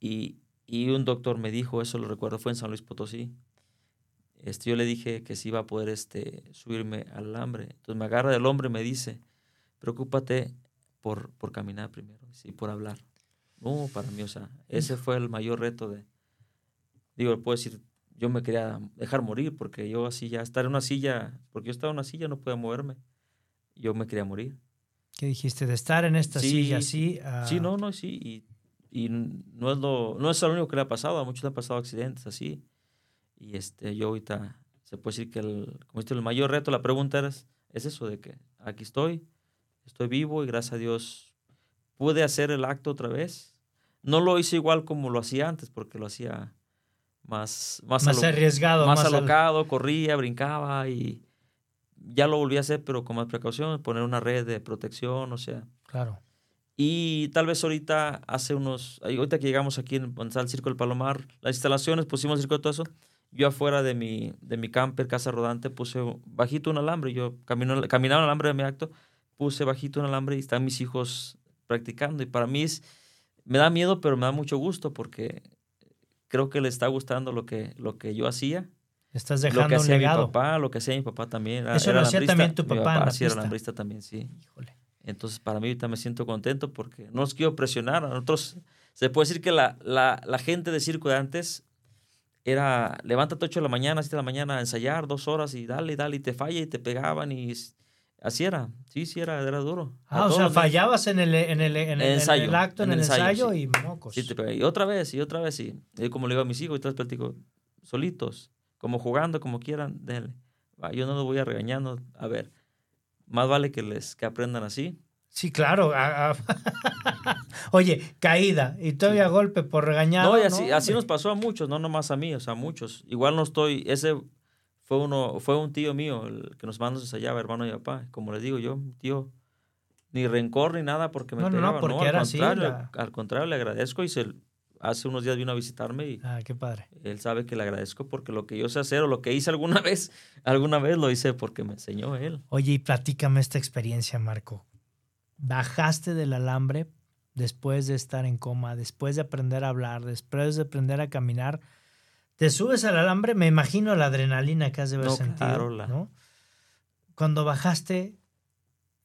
S3: y, y un doctor me dijo, eso lo recuerdo, fue en San Luis Potosí, este, yo le dije que sí iba a poder este, subirme al alambre. Entonces me agarra del hombre y me dice, preocúpate por, por caminar primero y por hablar. No, para mí, o sea, ese fue el mayor reto de, digo, puedo decir, yo me quería dejar morir porque yo así ya, estar en una silla, porque yo estaba en una silla, no podía moverme. Yo me quería morir.
S2: ¿Qué dijiste? De estar en esta
S3: Sí,
S2: silla
S3: sí.
S2: así. a-
S3: Sí, no, no, sí. Y, y no es lo, no es lo único que le ha pasado, a muchos le han pasado accidentes así. Y este, yo ahorita, se puede decir que el, como dijiste, el mayor reto, la pregunta era, es eso de que aquí estoy, estoy vivo y gracias a Dios pude hacer el acto otra vez. No lo hice igual como lo hacía antes, porque lo hacía más, más,
S2: más arriesgado.
S3: más
S2: Más, al-
S3: alocado, corría, brincaba y ya lo volví a hacer, pero con más precaución, poner una red de protección, o sea,
S2: Claro.
S3: Y tal vez ahorita, hace unos, ahorita que llegamos aquí en donde está el Circo del Palomar, las instalaciones, pusimos el circo y todo eso, yo afuera de mi, de mi camper, casa rodante, puse bajito un alambre, yo camino, caminaba el alambre de mi acto, puse bajito un alambre y están mis hijos practicando. Y para mí es, me da miedo, pero me da mucho gusto porque creo que le está gustando lo que, lo que yo hacía.
S2: Estás
S3: Lo que
S2: dejando un
S3: hacía mi
S2: legado.
S3: papá, lo que hacía mi papá también.
S2: Eso
S3: era
S2: lo hacía también tu
S3: Mi
S2: papá en la
S3: sí, era alambrista también, sí.
S2: Híjole.
S3: Entonces, para mí ahorita me siento contento porque no los quiero presionar. A nosotros, se puede decir que la, la, la gente de circo de antes era levántate 8 de la mañana, 7 de la mañana a ensayar dos horas y dale, dale, y te falla y te pegaban y así era. Sí, sí, era, era duro. A
S2: Ah, o sea, fallabas en el, en el, en el- en el
S3: Ensayo,
S2: acto, en, el
S3: ensayo,
S2: ensayo,
S3: sí.
S2: y mocos.
S3: Sí. Y otra vez, y otra vez, y, y como le digo a mis hijos, y todos platico, solitos, como jugando, como quieran, denle. Yo no los voy a regañando. A ver, más vale que les que aprendan así.
S2: Sí, claro. Oye, caída y todavía golpe por regañado.
S3: No, y así, así
S2: hombre.
S3: nos pasó a muchos, no nomás a mí, o sea, a muchos. Igual no estoy, ese fue uno, fue un tío mío el que nos mandó ensayaba, hermano de mi papá. Como les digo yo, tío, ni rencor ni nada porque me
S2: No, no, no,
S3: pegaba.
S2: porque
S3: al
S2: era así,
S3: contrario,
S2: la-
S3: al contrario, le agradezco y se, hace unos días vino a visitarme y
S2: Ah, qué padre.
S3: él sabe que le agradezco porque lo que yo sé hacer o lo que hice alguna vez, alguna vez lo hice porque me enseñó él.
S2: Oye, y platícame esta experiencia, Marco. Bajaste del alambre después de estar en coma, después de aprender a hablar, después de aprender a caminar. Te subes al alambre, me imagino la adrenalina que has de haber
S3: No,
S2: sentido.
S3: claro, la-
S2: ¿no? Cuando bajaste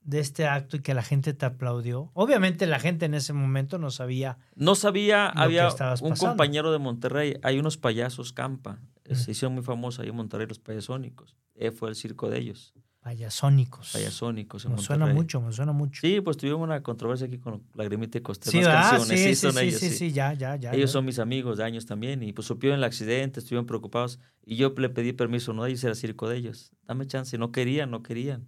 S2: de este acto y que la gente te aplaudió. Obviamente la gente en ese momento no sabía.
S3: No sabía,
S2: Lo que
S3: había
S2: estabas
S3: un
S2: pasando.
S3: compañero de Monterrey, hay unos payasos campa,
S2: Mm.
S3: se hicieron muy famosos ahí en Monterrey los payasónicos, Eh, fue el circo de ellos,
S2: Payasónicos.
S3: payasónicos en
S2: Me suena
S3: Monterrey.
S2: mucho, me suena mucho.
S3: Sí, pues tuvimos una controversia aquí con Lagrimita y Costello,
S2: Sí, ¿verdad?
S3: canciones,
S2: sí,
S3: sí,
S2: sí,
S3: son
S2: sí,
S3: ellos,
S2: sí,
S3: sí.
S2: ya, ya, ya.
S3: Ellos
S2: ya.
S3: son mis amigos de años también y pues supieron el accidente, estuvieron preocupados y yo le pedí permiso, uno de ellos era circo de ellos, dame chance, no querían, no querían.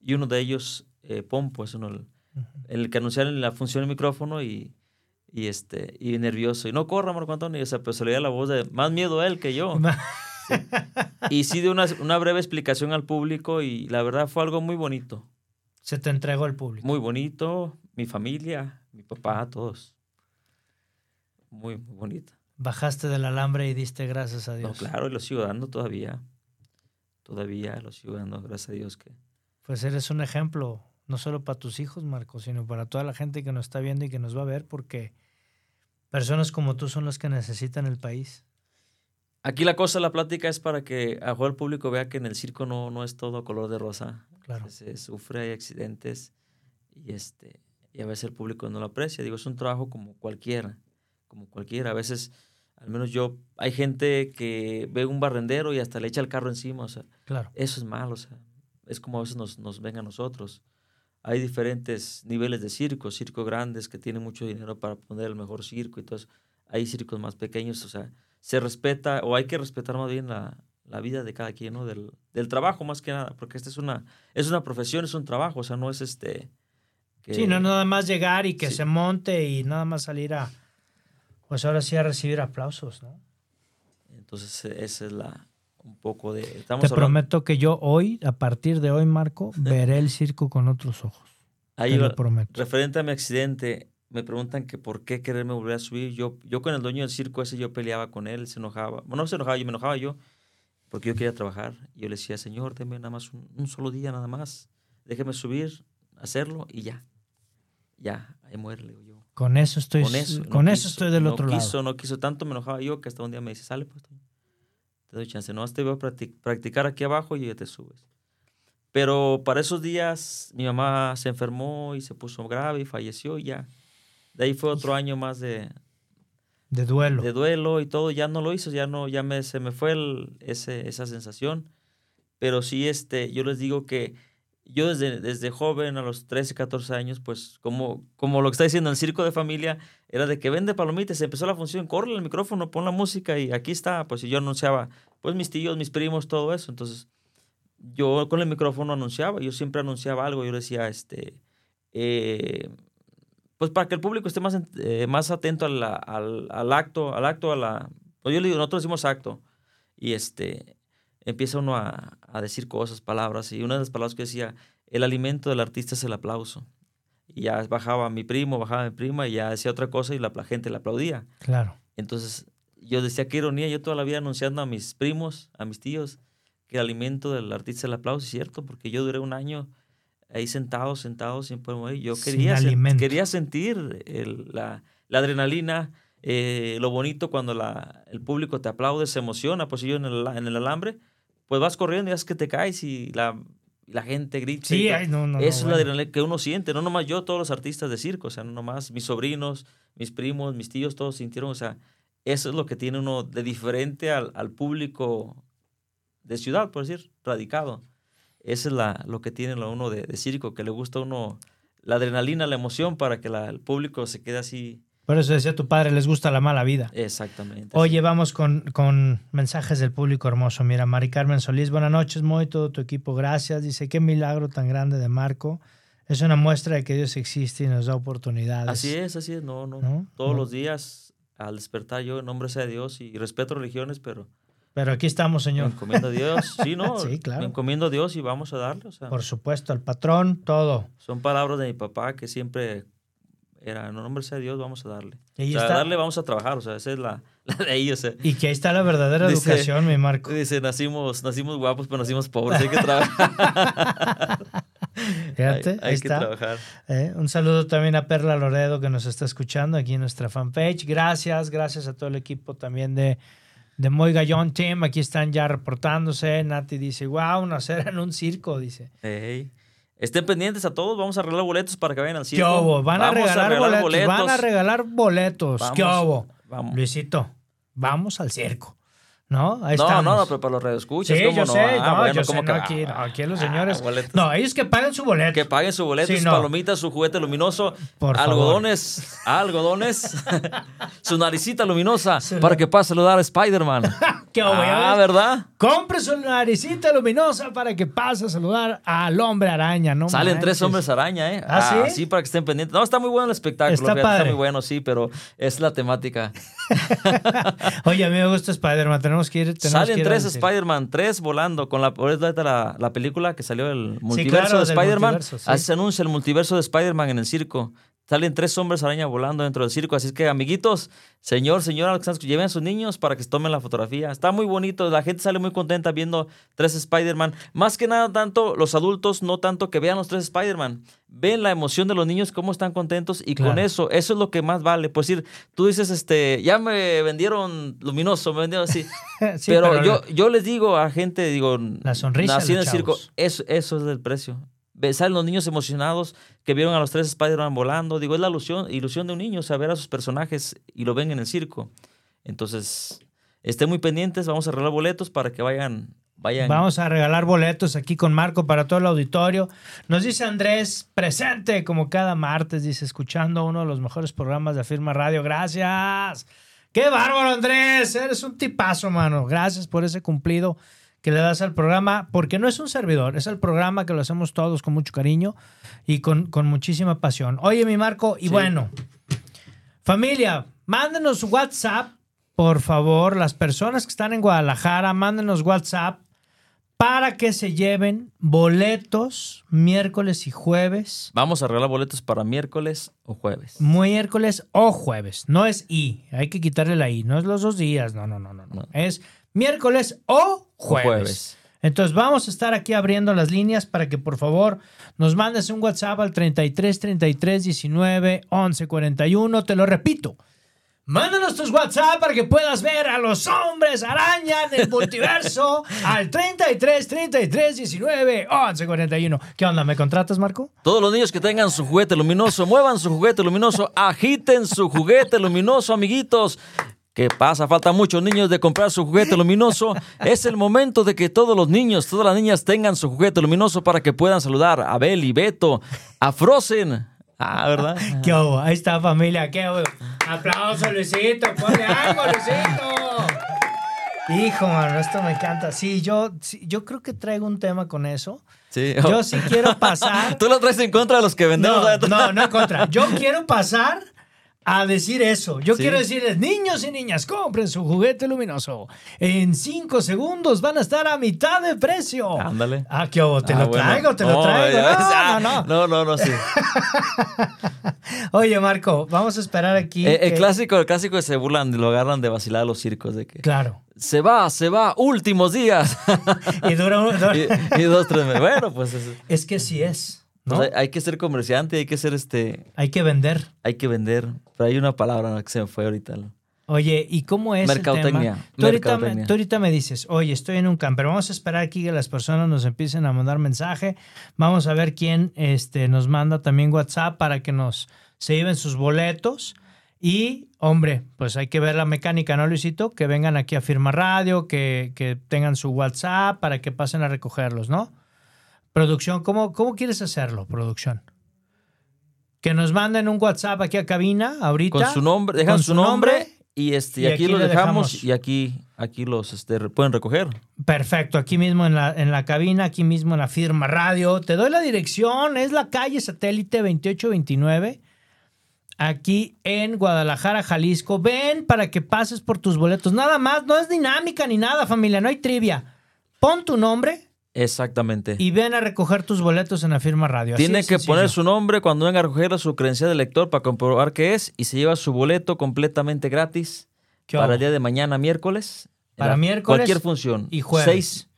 S3: Y uno de ellos, eh, Pompo, es uno, el,
S2: Ujú.
S3: el que anunciaron la función del micrófono y, y, este, y nervioso. Y no corra, Marco Antonio, o sea, pero se le la voz de más miedo a él que yo. Y sí dio una, una breve explicación al público y la verdad fue algo muy bonito.
S2: Se te entregó el público.
S3: Muy bonito, mi familia, mi papá, todos. Muy, muy bonito.
S2: Bajaste del alambre y diste gracias a
S3: No,
S2: Dios.
S3: claro, y lo sigo dando todavía. Todavía lo sigo dando, gracias a Dios que...
S2: Pues eres un ejemplo, no solo para tus hijos, Marco, sino para toda la gente que nos está viendo y que nos va a ver, porque personas como tú son las que necesitan el país.
S3: Aquí la cosa, la plática es para que a el público vea que en el circo no, no es todo color de rosa.
S2: Claro.
S3: Se sufre, hay accidentes y, este, y a veces el público no lo aprecia. Digo, es un trabajo como cualquiera, como cualquiera. A veces, al menos yo, hay gente que ve un barrendero y hasta le echa el carro encima. O sea,
S2: Claro.
S3: eso es malo. O sea, es como a veces nos, nos ven a nosotros. Hay diferentes niveles de circo, circo grandes que tienen mucho dinero para poner el mejor circo y todo eso. Hay circos más pequeños, o sea, se respeta o hay que respetar más bien la, la vida de cada quien, ¿no? Del, del trabajo más que nada, porque esta es una, es una profesión, es un trabajo, o sea, no es este... que-
S2: Sí, no nada más llegar y que
S3: sí.
S2: se monte y nada más salir a, pues ahora sí a recibir aplausos, ¿no?
S3: Entonces, e- esa es la, un poco de... Estamos
S2: Te
S3: hablando-
S2: prometo que yo hoy, a partir de hoy, Marco, veré el circo con otros ojos.
S3: ahí
S2: Te lo prometo.
S3: Referente a mi accidente, me preguntan que por qué quererme volver a subir. Yo, yo con el dueño del circo ese, yo peleaba con él, se enojaba. Bueno, no se enojaba, yo me enojaba yo, porque yo quería trabajar. Y yo le decía, señor, deme nada más un, un solo día, nada más. Déjeme subir, hacerlo y ya. Ya, ahí muere, yo.
S2: Con eso estoy,
S3: Con eso,
S2: con
S3: no
S2: eso
S3: quiso,
S2: estoy del
S3: no
S2: otro
S3: quiso,
S2: lado.
S3: No quiso, tanto me enojaba yo que hasta un día me dice, sale pues, te doy chance. No, te voy a practic- practicar aquí abajo y ya te subes. Pero para esos días mi mamá se enfermó y se puso grave y falleció y ya. De ahí fue otro año más de,
S2: De duelo.
S3: de duelo y todo, ya no lo hizo, ya no, ya me, se me fue el- ese, esa sensación. Pero sí, este, yo les digo que yo desde, desde joven, a los 13, 14 años, pues como, como lo que está diciendo el circo de familia, era de que vende palomitas, empezó la función, corre el micrófono, pon la música y aquí está, pues y yo anunciaba, pues mis tíos, mis primos, todo eso. Entonces, yo con el micrófono anunciaba, yo siempre anunciaba algo, yo decía, este, eh, pues para que el público esté más, eh, más atento al, al acto, al acto, a la, yo le digo, nosotros decimos acto, y este, empieza uno a, a decir cosas, palabras, y una de las palabras que decía, el alimento del artista es el aplauso. y ya bajaba mi primo, bajaba mi prima y ya decía otra cosa y la, la gente le aplaudía.
S2: Claro.
S3: Entonces yo decía, qué ironía, yo toda la vida anunciando a mis primos, a mis tíos, que el alimento del artista es el aplauso, es cierto, porque yo duré un año ahí sentado, sentado, siempre ahí. Yo
S2: Sin
S3: quería, sen- quería sentir el- la, la adrenalina, eh, lo bonito cuando la, el público te aplaude, se emociona, pues yo en el, en el alambre, pues vas corriendo y es que te caes y la, la gente grita.
S2: Sí, ay, no, no, no,
S3: Eso es la
S2: bueno.
S3: adrenalina que uno siente, no nomás yo, todos los artistas de circo, o sea, no nomás mis sobrinos, mis primos, mis tíos, todos sintieron, o sea, eso es lo que tiene uno de diferente al, al público de ciudad, por decir, radicado. Eso es la, lo que tiene lo uno de, de circo, que le gusta a uno la adrenalina, la emoción para que la- el público se quede así.
S2: Por eso decía tu padre, les gusta la mala vida.
S3: Exactamente.
S2: Oye, vamos con, con mensajes del público hermoso. Mira, Mari Carmen Solís, buenas noches, muy todo tu equipo, gracias. Dice, qué milagro tan grande de Marco. Es una muestra de que Dios existe y nos da oportunidades.
S3: Así es, así es, no, no.
S2: ¿No?
S3: Todos
S2: No.
S3: los días al despertar yo, en nombre sea de Dios y respeto religiones, pero
S2: Pero aquí estamos,
S3: me
S2: señor.
S3: encomiendo a Dios. Sí, ¿no?
S2: Sí, claro.
S3: Me encomiendo a Dios y vamos a darle. O sea,
S2: Por supuesto, al patrón, todo.
S3: son palabras de mi papá que siempre era, en nombre sea Dios, vamos a darle.
S2: Y
S3: o sea,
S2: está.
S3: darle vamos a trabajar, o sea, esa es la, la de ahí, o sea.
S2: Y que ahí está la verdadera
S3: Dice-
S2: educación, mi Marco.
S3: Dice, nacimos, nacimos guapos, pero nacimos pobres, hay que trabajar.
S2: Fíjate,
S3: hay,
S2: ahí
S3: que
S2: está.
S3: trabajar.
S2: Eh, un saludo también a Perla Loredo que nos está escuchando aquí en nuestra fanpage. Gracias, gracias a todo el equipo también de, de Muy Gallón Team. Aquí están ya reportándose. Nati dice, wow, nacer en un circo, dice.
S3: Ey. Estén pendientes a todos, vamos a arreglar boletos para que vayan al
S2: ¿Qué
S3: circo.
S2: hubo? Van a
S3: Vamos
S2: regalar, boletos, Van a regalar boletos.
S3: Vamos,
S2: ¿Qué hubo?
S3: vamos.
S2: Luisito, vamos al circo. ¿No? Ahí
S3: no,
S2: estamos.
S3: no, no, pero para los radioescuchas,
S2: Sí,
S3: ¿cómo
S2: yo
S3: no?
S2: sé,
S3: Ah,
S2: no,
S3: bueno,
S2: yo sé,
S3: ¿cómo
S2: no,
S3: que-
S2: aquí, no, aquí los
S3: Ah,
S2: señores. No, ellos que paguen su boleto.
S3: Que paguen su boleto,
S2: Sí,
S3: sus
S2: no.
S3: palomitas, su juguete luminoso,
S2: Por favor.
S3: algodones, algodones, su naricita luminosa para que pueda saludar a Spider-Man.
S2: ¿Qué
S3: ah? ¿verdad?
S2: Compre su naricita luminosa para que pase a saludar al hombre araña, ¿no?
S3: Salen
S2: manches.
S3: tres hombres araña, ¿eh?
S2: ¿Ah, sí?
S3: para que estén pendientes. No, está muy bueno el espectáculo.
S2: Está
S3: fíjate,
S2: padre.
S3: muy bueno, sí, pero es la temática.
S2: Oye, a mí me gusta Spider-Man. Tenemos que ir. Tenemos que
S3: Salen
S2: ir
S3: tres
S2: al circo.
S3: Spider-Man, tres volando con la, la, la película que salió el multiverso
S2: claro,
S3: de Spider-Man.
S2: sí.
S3: Así se anuncia el multiverso de Spider-Man en el circo. Salen tres hombres araña volando dentro del circo. Así es que, amiguitos, señor, señora, lleven a sus niños para que se tomen la fotografía. Está muy bonito. La gente sale muy contenta viendo tres Spider-Man. Más que nada, tanto los adultos, no tanto que vean los tres Spider-Man. Ven la emoción de los niños, cómo están contentos. Y con eso, eso es lo que más vale. Pues decir, tú dices, este, ya me vendieron luminoso, me vendieron así.
S2: Sí,
S3: pero, yo, yo les digo a gente, digo,
S2: La sonrisa
S3: nací en el circo, eso, eso es el precio. Salen los niños emocionados que vieron a los tres Spider-Man volando. Digo, es la ilusión, ilusión de un niño, saber a sus personajes y lo ven en el circo. Entonces, estén muy pendientes, vamos a arreglar boletos para que vayan, vayan.
S2: Vamos a regalar boletos aquí con Marco para todo el auditorio. Nos dice Andrés, presente como cada martes, dice, escuchando uno de los mejores programas de Afirma Radio. Gracias. Qué bárbaro, Andrés. Eres un tipazo, mano. Gracias por ese cumplido que le das al programa, porque no es un servidor, es el programa que lo hacemos todos con mucho cariño y con, con muchísima pasión. Oye, mi Marco, y
S3: Sí.
S2: bueno, familia, mándenos WhatsApp, por favor, las personas que están en Guadalajara, mándenos WhatsApp para que se lleven boletos miércoles y jueves.
S3: Vamos a arreglar boletos para miércoles o jueves.
S2: Miércoles o jueves. No es I. Hay que quitarle la I. No es los dos días. No, no, no, no. no.
S3: No.
S2: Es miércoles o jueves. Entonces vamos a estar aquí abriendo las líneas para que por favor nos mandes un WhatsApp al 33 33 19 11 41. Te lo repito. Mándanos tus WhatsApp para que puedas ver a los hombres araña del multiverso al 33 33 19 11 41. ¿Qué onda? ¿Me contratas, Marco?
S3: Todos los niños que tengan su juguete luminoso, muevan su juguete luminoso, agiten su juguete luminoso, amiguitos. ¿Qué pasa? Falta muchos niños de comprar su juguete luminoso. Es el momento de que todos los niños, todas las niñas tengan su juguete luminoso para que puedan saludar a Bel y Beto, a Frozen. Ah, ¿verdad?
S2: ¿Qué hubo? Ahí está, familia. ¿Qué hubo? Aplauso, Luisito. Ponle algo, Luisito. Hijo, mano, esto me encanta. Sí, yo, sí, yo creo que traigo un tema con eso.
S3: Sí.
S2: Yo sí quiero pasar.
S3: Tú lo traes en contra de los que vendemos.
S2: No, no, no en contra. Yo quiero pasar a decir eso. Yo
S3: Sí.
S2: quiero decirles, niños y niñas, compren su juguete luminoso. En cinco segundos van a estar a mitad de precio.
S3: Ándale.
S2: Ah, qué te
S3: Ah,
S2: lo
S3: bueno.
S2: traigo, te lo traigo.
S3: ves,
S2: No,
S3: ah,
S2: no, no.
S3: no, no, sí.
S2: Oye, Marco, vamos a esperar aquí.
S3: Eh, el
S2: que-
S3: clásico, el clásico se burlan, lo agarran de vacilar a los circos, de que
S2: Claro.
S3: se va, se va, últimos días.
S2: Y dura un- dura-
S3: y, y dos, tres meses. Bueno, pues, es-
S2: Es que sí es, ¿no?
S3: hay, hay que ser comerciante, hay que ser este,
S2: Hay que vender.
S3: hay que vender. Pero hay una palabra que se me fue ahorita.
S2: Oye, ¿y cómo es
S3: Mercadotecnia,
S2: el tema? Tú ahorita, me, tú ahorita me dices, oye, estoy en un camper. Vamos a esperar aquí que las personas nos empiecen a mandar mensaje. Vamos a ver quién este, nos manda también WhatsApp para que nos se lleven sus boletos. Y, hombre, pues hay que ver la mecánica, ¿no, Luisito? Que vengan aquí a Firma Radio, que, que tengan su WhatsApp para que pasen a recogerlos, ¿no? Producción, ¿cómo, cómo quieres hacerlo, producción? Que nos manden un WhatsApp aquí a cabina ahorita.
S3: Con su nombre, dejan
S2: con
S3: su nombre, y este, y aquí,
S2: le
S3: dejamos,
S2: dejamos.
S3: y aquí, aquí los este, pueden recoger.
S2: Perfecto, aquí mismo en la, en la cabina, aquí mismo en la firma radio. Te doy la dirección, es la calle satélite 2829, aquí en Guadalajara, Jalisco. Ven para que pases por tus boletos. Nada más, no es dinámica ni nada, familia, no hay trivia. Pon tu nombre
S3: Exactamente.
S2: y ven a recoger tus boletos en la firma radio. Así
S3: Tiene que
S2: sencillo.
S3: poner su nombre cuando venga a recoger su credencial de lector para comprobar qué es y se lleva su boleto completamente gratis
S2: ¿Qué
S3: para
S2: hago?
S3: el día de mañana, miércoles.
S2: Para miércoles
S3: Cualquier función.
S2: y jueves.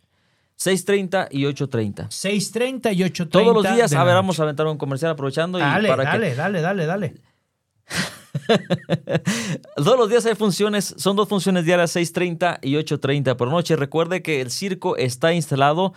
S3: 6, 6.30 y 8.30.
S2: 6.30 y 8.30.
S3: Todos los días, a ver, vamos a aventar un comercial aprovechando. y
S2: Dale,
S3: para que-
S2: dale, dale, dale, dale.
S3: Todos los días hay funciones, son dos funciones diarias, 6.30 y 8.30 por noche. Recuerde que el circo está instalado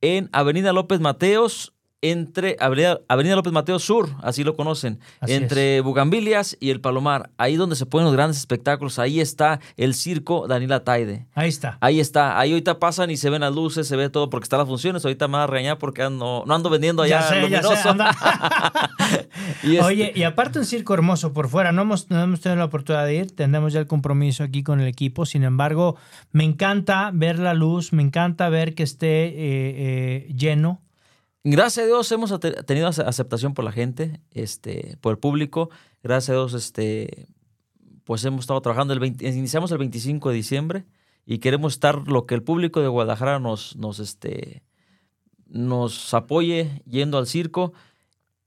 S3: en Avenida López Mateos, entre Avenida, Avenida López Mateos Sur, así lo conocen,
S2: Así
S3: entre Bugambilias y el Palomar. Ahí donde se ponen los grandes espectáculos, ahí está el circo Daniela Taide.
S2: Ahí está.
S3: Ahí está, ahí ahorita pasan y se ven las luces, se ve todo porque están las funciones. Ahorita me van a regañar porque ando- no ando vendiendo allá
S2: Ya sé, ya sé,
S3: luminoso.
S2: anda.
S3: Y este-
S2: Oye, y aparte un circo hermoso por fuera, no hemos, no hemos tenido la oportunidad de ir, tenemos ya el compromiso aquí con el equipo, sin embargo, me encanta ver la luz, me encanta ver que esté eh, eh, lleno.
S3: Gracias a Dios hemos tenido ace- aceptación por la gente, este, por el público. Gracias a Dios, este, pues hemos estado trabajando. El 20 iniciamos el 25 de diciembre y queremos estar lo que el público de Guadalajara nos, nos, este, nos apoye yendo al circo.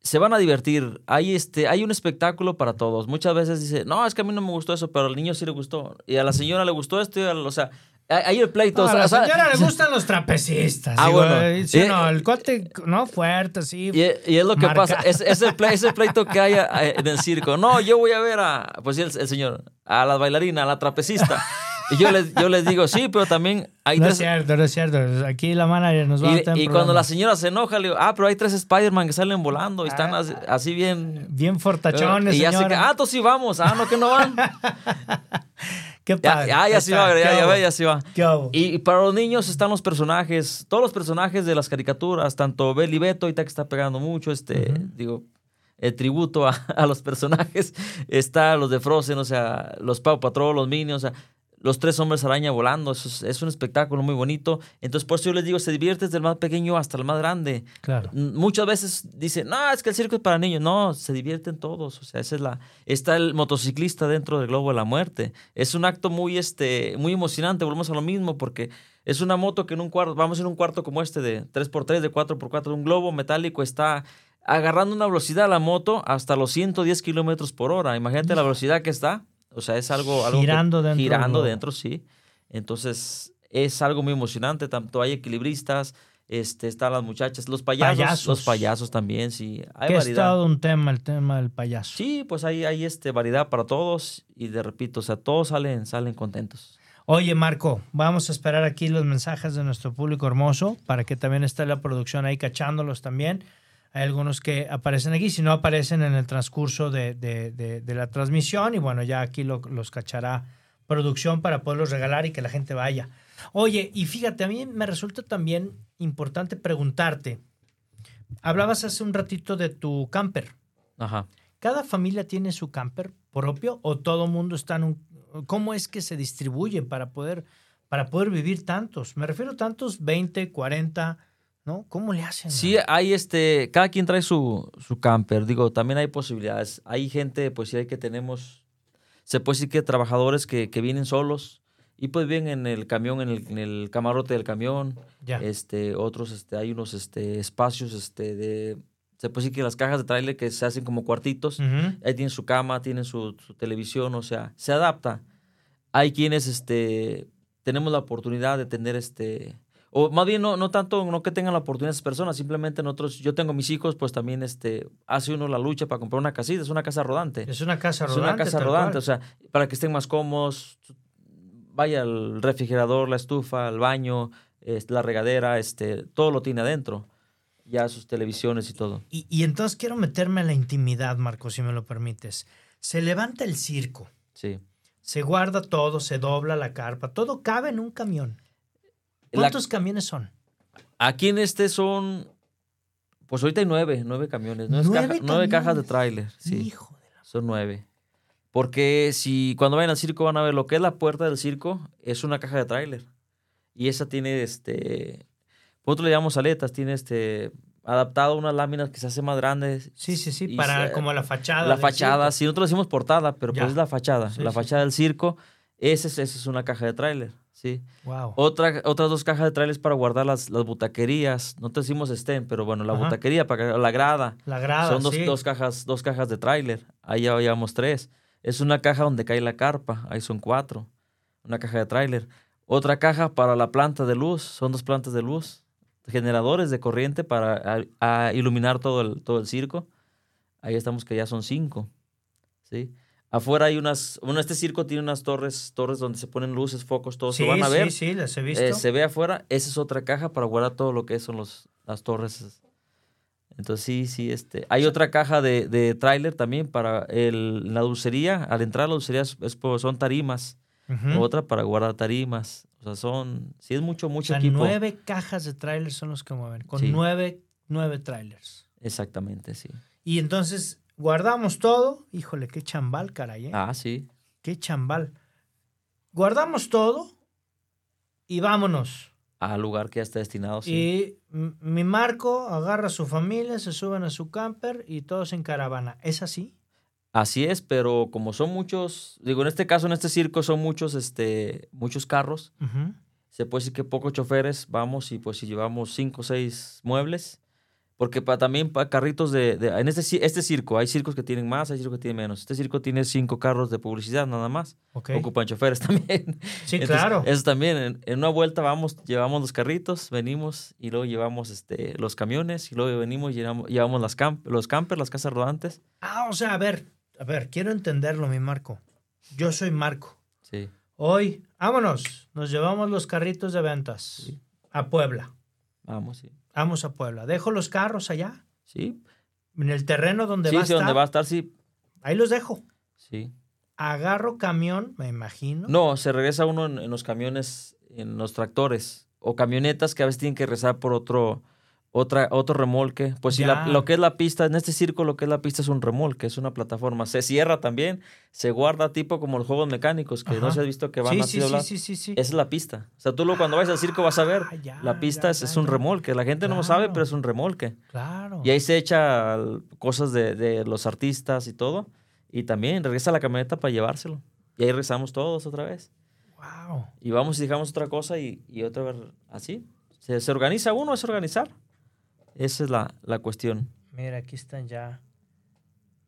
S3: Se van a divertir. Hay, este, hay un espectáculo para todos. Muchas veces dice, no, es que a mí no me gustó eso, pero al niño sí le gustó. Y a la señora le gustó esto. y al- o sea, hay el pleito.
S2: No,
S3: o
S2: a la
S3: o sea,
S2: señora le gustan los trapecistas.
S3: Ah,
S2: digo,
S3: bueno.
S2: eh, sí,
S3: Eh,
S2: no, el cuate, no, fuerte, sí.
S3: Y, y es lo que
S2: Marca.
S3: pasa, es, es el ple- es el pleito que hay eh, en el circo. No, yo voy a ver a, pues sí, el, el señor, a la bailarina, a la trapecista. Y yo les, yo les digo, sí, pero también hay
S2: no es
S3: tres...
S2: cierto, no es cierto. Aquí la manager nos va a
S3: Y,
S2: meter en
S3: y cuando la señora se enoja, le digo, ah, pero hay tres Spider-Man que salen volando y están
S2: Ah.
S3: así, así bien...
S2: Bien fortachones,
S3: y ya sé que,
S2: señora.
S3: ah, tú sí vamos, ah, no, que no van.
S2: Qué padre.
S3: ya, ya
S2: Está,
S3: va, ya, ya ve, ya sí va.
S2: qué.
S3: Y, y para los niños están los personajes, todos los personajes de las caricaturas, tanto Bel y Beto, ahorita que está pegando mucho, este, digo, el tributo a, a los personajes, está los de Frozen, o sea, los Pau Patrol, los Minions, o sea, los tres hombres araña volando, eso es, es un espectáculo muy bonito. Entonces, por eso yo les digo, se divierte desde el más pequeño hasta el más grande.
S2: Claro.
S3: Muchas veces dicen, no, es que el circo es para niños. No, se divierten todos. O sea, esa es la. Está el motociclista dentro del globo de la muerte. Es un acto muy, este, muy emocionante. Volvemos a lo mismo porque es una moto que en un cuarto, vamos en un cuarto como este de 3x3, de 4x4, un globo metálico está agarrando una velocidad a la moto hasta los 110 kilómetros por hora. Imagínate la velocidad que está. O sea, es algo. algo que-
S2: Girando dentro del
S3: Girando dentro, sí. Entonces, es algo muy emocionante. Tanto hay equilibristas, este, están las muchachas, los payasos,
S2: Payasos.
S3: los payasos también, sí. Hay
S2: que
S3: variedad.
S2: todo un tema, el tema del payaso.
S3: Sí, pues hay, hay este, variedad para todos y de repito, o sea, todos salen, salen contentos.
S2: Oye, Marco, vamos a esperar aquí los mensajes de nuestro público hermoso para que también esté la producción ahí cachándolos también. Hay algunos que aparecen aquí, si no aparecen en el transcurso de, de- de- de la transmisión y bueno, ya aquí lo- los cachará producción para poderlos regalar y que la gente vaya. Oye, y fíjate, a mí me resulta también importante preguntarte. Hablabas hace un ratito de tu camper.
S3: Ajá.
S2: ¿Cada familia tiene su camper propio o todo mundo está en un... ¿Cómo es que se distribuyen para poder, para poder vivir tantos? Me refiero a tantos 20, 40, ¿no? ¿Cómo le hacen?
S3: Sí, hay este, cada quien trae su, su camper. Digo, también hay posibilidades. Hay gente, pues sí, hay que tenemos, se puede decir que trabajadores que, que vienen solos y pues vienen en el camión, en el, en el camarote del camión.
S2: Ya.
S3: Este, otros, este, hay unos este, espacios, este, de, se puede decir que las cajas de trailer que se hacen como cuartitos.
S2: Ujú.
S3: Ahí tienen su cama, tienen su, su televisión, o sea, se adapta. Hay quienes, este, tenemos la oportunidad de tener, este, o más bien no, no tanto, no que tengan la oportunidad esas personas, simplemente nosotros, yo tengo mis hijos, pues también, este, hace uno la lucha para comprar una casita, es una casa rodante.
S2: Es una casa
S3: Es
S2: rodante.
S3: una casa rodante,
S2: cual.
S3: o sea, para que estén más cómodos, vaya el refrigerador, la estufa, el baño, este, la regadera, este, todo lo tiene adentro, ya sus televisiones y todo.
S2: Y, y entonces quiero meterme a la intimidad, Marco, si me lo permites. Se levanta el circo,
S3: Sí.
S2: se guarda todo, se dobla la carpa, todo cabe en un camión.
S3: La-
S2: ¿Cuántos camiones son?
S3: Aquí en este son, pues ahorita hay nueve, nueve camiones, nueve,
S2: ¿Nueve
S3: caja- nueve cajas de tráiler, sí,
S2: Hijo de la...
S3: son nueve. Porque si cuando vayan al circo van a ver lo que es la puerta del circo, es una caja de tráiler. Y esa tiene, este, nosotros le llamamos aletas, tiene este, adaptado unas láminas que se hacen más grandes.
S2: Sí, sí, sí, para
S3: se-
S2: como la fachada.
S3: La fachada, sí, nosotros le decimos portada, pero
S2: Ya.
S3: pues es la fachada,
S2: Sí,
S3: la
S2: sí,
S3: fachada del circo, esa es, esa es una caja de tráiler, sí.
S2: Wow.
S3: Otra, otras dos cajas de trailers para guardar las, las butaquerías. No te decimos estén, pero bueno, la
S2: Ajá.
S3: butaquería, para que- la grada.
S2: La grada,
S3: Son dos,
S2: sí.
S3: dos cajas, dos cajas de tráiler. Ahí ya llevamos tres. Es una caja donde cae la carpa. Ahí son cuatro. Una caja de tráiler. Otra caja para la planta de luz. Son dos plantas de luz. Generadores de corriente para a- a iluminar todo el, todo el circo. Ahí estamos que ya son cinco. ¿Sí? Afuera hay unas... Bueno, este circo tiene unas torres, torres donde se ponen luces, focos, todo.
S2: Sí,
S3: se van a ver.
S2: sí, sí, las he visto.
S3: Eh, se ve afuera, esa es otra caja para guardar todo lo que son los, las torres. Entonces sí, sí, este. Hay otra caja de, de tráiler también para el, la dulcería. Al entrar a la dulcería es- es son tarimas. Otra para guardar tarimas. O sea, son, sí es mucho,
S2: O
S3: mucho
S2: sea,
S3: equipo.
S2: nueve cajas de trailers son los que mueven, con
S3: Sí.
S2: nueve, nueve trailers.
S3: Exactamente, sí.
S2: Y entonces guardamos todo. Híjole, qué chambal, caray, ¿eh?
S3: Ah, sí.
S2: Qué chambal. Guardamos todo y vámonos.
S3: Al lugar que ya está destinado, sí.
S2: Y mi Marco agarra a su familia, se suben a su camper y todos en caravana. ¿Es así?
S3: Así es, pero como son muchos, digo, en este caso, en este circo son muchos, este, muchos carros. Se puede decir que pocos choferes vamos y pues si llevamos cinco o seis muebles, porque para también para carritos de, de- en este, este circo, hay circos que tienen más, hay circos que tienen menos. Este circo tiene cinco carros de publicidad nada más,
S2: Ok.
S3: ocupan choferes también.
S2: Sí,
S3: Entonces,
S2: claro.
S3: Eso también, en, en una vuelta vamos, llevamos los carritos, venimos y luego llevamos este, los camiones y luego venimos y llevamos, llevamos las camp- los campers, las casas rodantes.
S2: Ah, o sea, a ver, a ver, quiero entenderlo, mi Marco. Yo soy Marco.
S3: Sí,
S2: Hoy, vámonos, nos llevamos los carritos de ventas
S3: Sí.
S2: a Puebla.
S3: vamos, sí.
S2: Vamos a Puebla. Dejo los carros allá,
S3: Sí,
S2: en el terreno donde
S3: sí,
S2: va a
S3: sí,
S2: estar.
S3: donde va a estar, sí,
S2: Ahí los dejo.
S3: sí.
S2: Agarro camión, me imagino.
S3: No, se regresa uno en, en los camiones, en los tractores o camionetas que a veces tienen que regresar por otro, otra, otro remolque. Pues si la- lo que es la pista, en este circo lo que es la pista es un remolque, es una plataforma. Se cierra también, se guarda tipo como los juegos mecánicos, que no se ha visto que van
S2: sí,
S3: así
S2: sí,
S3: de
S2: sí, sí, sí, sí.
S3: Esa es la pista. O sea, tú lo, cuando vayas al circo vas a ver,
S2: Ah, ya,
S3: la pista
S2: ya,
S3: es,
S2: ya,
S3: es un remolque. La gente no lo sabe, pero es un remolque.
S2: Claro.
S3: Y ahí se echa cosas de, de los artistas y todo. Y también regresa la camioneta para llevárselo. Y ahí regresamos todos otra vez.
S2: Wow.
S3: Y vamos y dejamos otra cosa y, y otra vez así. Se, se organiza uno, es organizar. Esa es la, la cuestión.
S2: Mira, aquí están ya.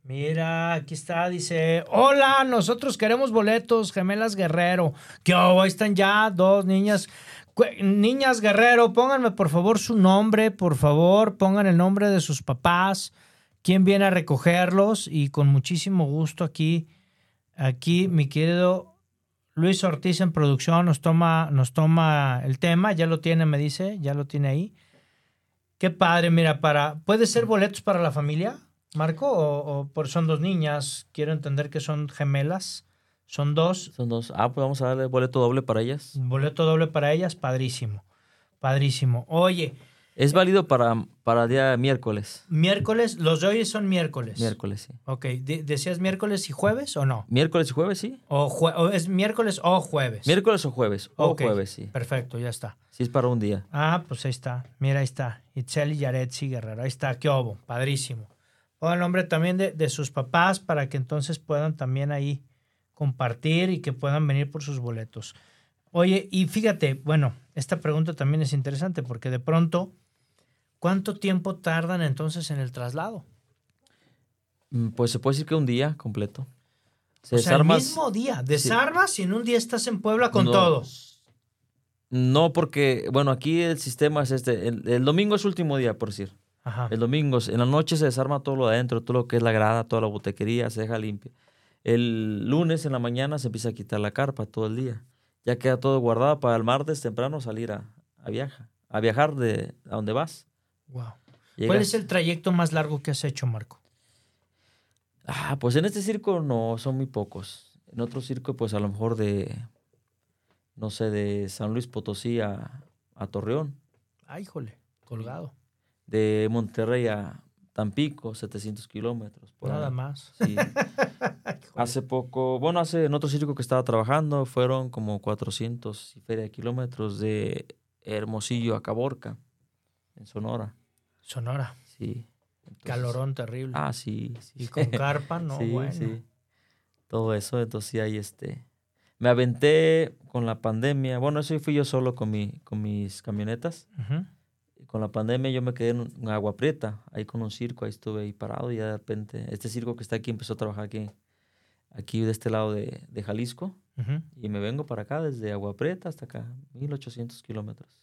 S2: Mira, aquí está, dice, hola, nosotros queremos boletos, gemelas Guerrero. ¿Qué hubo? Ahí están ya dos niñas. Niñas Guerrero, pónganme por favor su nombre, por favor, pongan el nombre de sus papás, quién viene a recogerlos y con muchísimo gusto aquí, aquí mi querido Luis Ortiz en producción nos toma, nos toma el tema, ya lo tiene, me dice, ya lo tiene ahí. Qué padre, mira, para ¿puede ser boletos para la familia, Marco? O, o por son dos niñas, quiero entender que son gemelas, son dos,
S3: Son dos. Ah, pues vamos a darle boleto doble para ellas.
S2: boleto doble para ellas, padrísimo, padrísimo. Oye,
S3: Es válido para, para día miércoles.
S2: Miércoles, los de hoy son miércoles.
S3: Miércoles, sí.
S2: Ok, de- ¿decías miércoles y jueves o no?
S3: Miércoles y jueves, sí.
S2: O, jue- o es miércoles o jueves.
S3: Miércoles o jueves. O
S2: Ok,
S3: jueves, sí.
S2: Perfecto, ya está.
S3: Sí, es para un día.
S2: Ah, pues ahí está. Mira, ahí está. Itzel y Yaretsi Guerrero. Ahí está. Qué obo. Padrísimo. Pon el nombre también de, de sus papás para que entonces puedan también ahí compartir y que puedan venir por sus boletos. Oye, y fíjate, bueno, esta pregunta también es interesante porque de pronto, ¿cuánto tiempo tardan entonces en el traslado?
S3: Mm, Pues se puede decir que un día completo. Se
S2: o sea, el mismo día. Desarmas y en un día estás en Puebla con
S3: No.
S2: todo.
S3: No, porque, bueno, aquí el sistema es este. El, el domingo es último día, por decir.
S2: Ajá.
S3: El domingo, en la noche se desarma todo lo de adentro, todo lo que es la grada, toda la botequería, se deja limpia. El lunes en la mañana se empieza a quitar la carpa todo el día. Ya queda todo guardado para el martes temprano salir a, a viajar. A viajar de a donde vas.
S2: Wow. ¿Cuál es el trayecto más largo que has hecho, Marco?
S3: Ah, pues en este circo no, son muy pocos. En otro circo, pues a lo mejor de, no sé, de San Luis Potosí a, a Torreón.
S2: Ay, híjole, colgado.
S3: De Monterrey a Tampico, 700 kilómetros.
S2: Nada
S3: ahí.
S2: más.
S3: Sí. hace poco, bueno, hace en otro circo que estaba trabajando, fueron como 400 y feria de kilómetros de Hermosillo a Caborca, en Sonora.
S2: Sonora.
S3: Sí. Entonces-
S2: Calorón terrible.
S3: Ah, sí. sí.
S2: Y con carpa, no,
S3: sí,
S2: bueno.
S3: sí. Todo eso, entonces sí hay este. Me aventé con la pandemia. Bueno, eso fui yo solo con, mi, con mis camionetas. Con la pandemia yo me quedé en, en Agua Prieta, ahí con un circo, ahí estuve ahí parado y ya de repente este circo que está aquí empezó a trabajar aquí, aquí de este lado de, de Jalisco y me vengo para acá desde Agua Prieta hasta acá, 1800 kilómetros.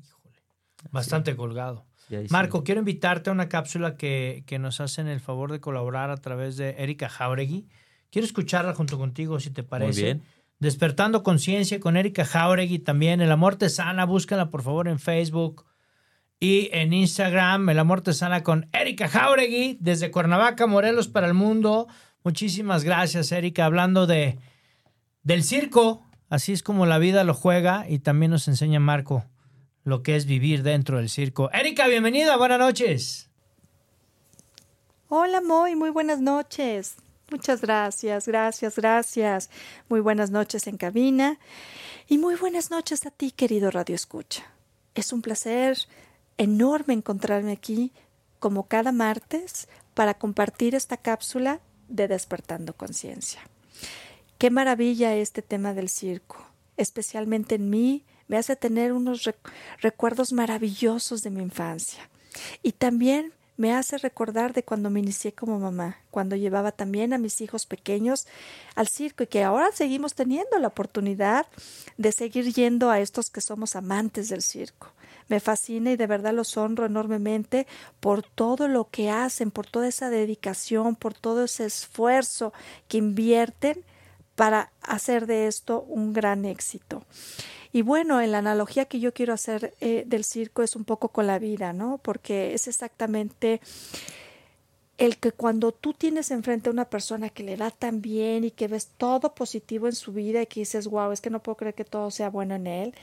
S2: Híjole. Bastante colgado.
S3: Sí.
S2: Marco, quiero invitarte a una cápsula que, que nos hacen el favor de colaborar a través de Erika Jauregui. Quiero escucharla junto contigo, si te parece.
S3: Muy bien.
S2: Despertando Conciencia con Erika Jauregui también. El Amor Te Sana, búscala por favor en Facebook y en Instagram. El Amor Te Sana con Erika Jauregui desde Cuernavaca, Morelos para el mundo. Muchísimas gracias, Erika. Hablando de del circo, así es como la vida lo juega y también nos enseña Marco lo que es vivir dentro del circo. Erika, bienvenida, buenas noches.
S4: Hola, Moy, muy buenas noches. Muchas gracias, gracias, gracias. Muy buenas noches en cabina y muy buenas noches a ti, querido Radio Escucha. Es un placer enorme encontrarme aquí, como cada martes, para compartir esta cápsula de Despertando Conciencia. Qué maravilla este tema del circo, especialmente en mí, me hace tener unos rec- recuerdos maravillosos de mi infancia. Y también me hace recordar de cuando me inicié como mamá, cuando llevaba también a mis hijos pequeños al circo y que ahora seguimos teniendo la oportunidad de seguir yendo a estos que somos amantes del circo. Me fascina y de verdad los honro enormemente por todo lo que hacen, por toda esa dedicación, por todo ese esfuerzo que invierten para hacer de esto un gran éxito. Y bueno, en la analogía que yo quiero hacer eh, del circo es un poco con la vida, ¿no? Porque es exactamente el que cuando tú tienes enfrente a una persona que le da tan bien y que ves todo positivo en su vida y que dices, wow, es que no puedo creer que todo sea bueno en él,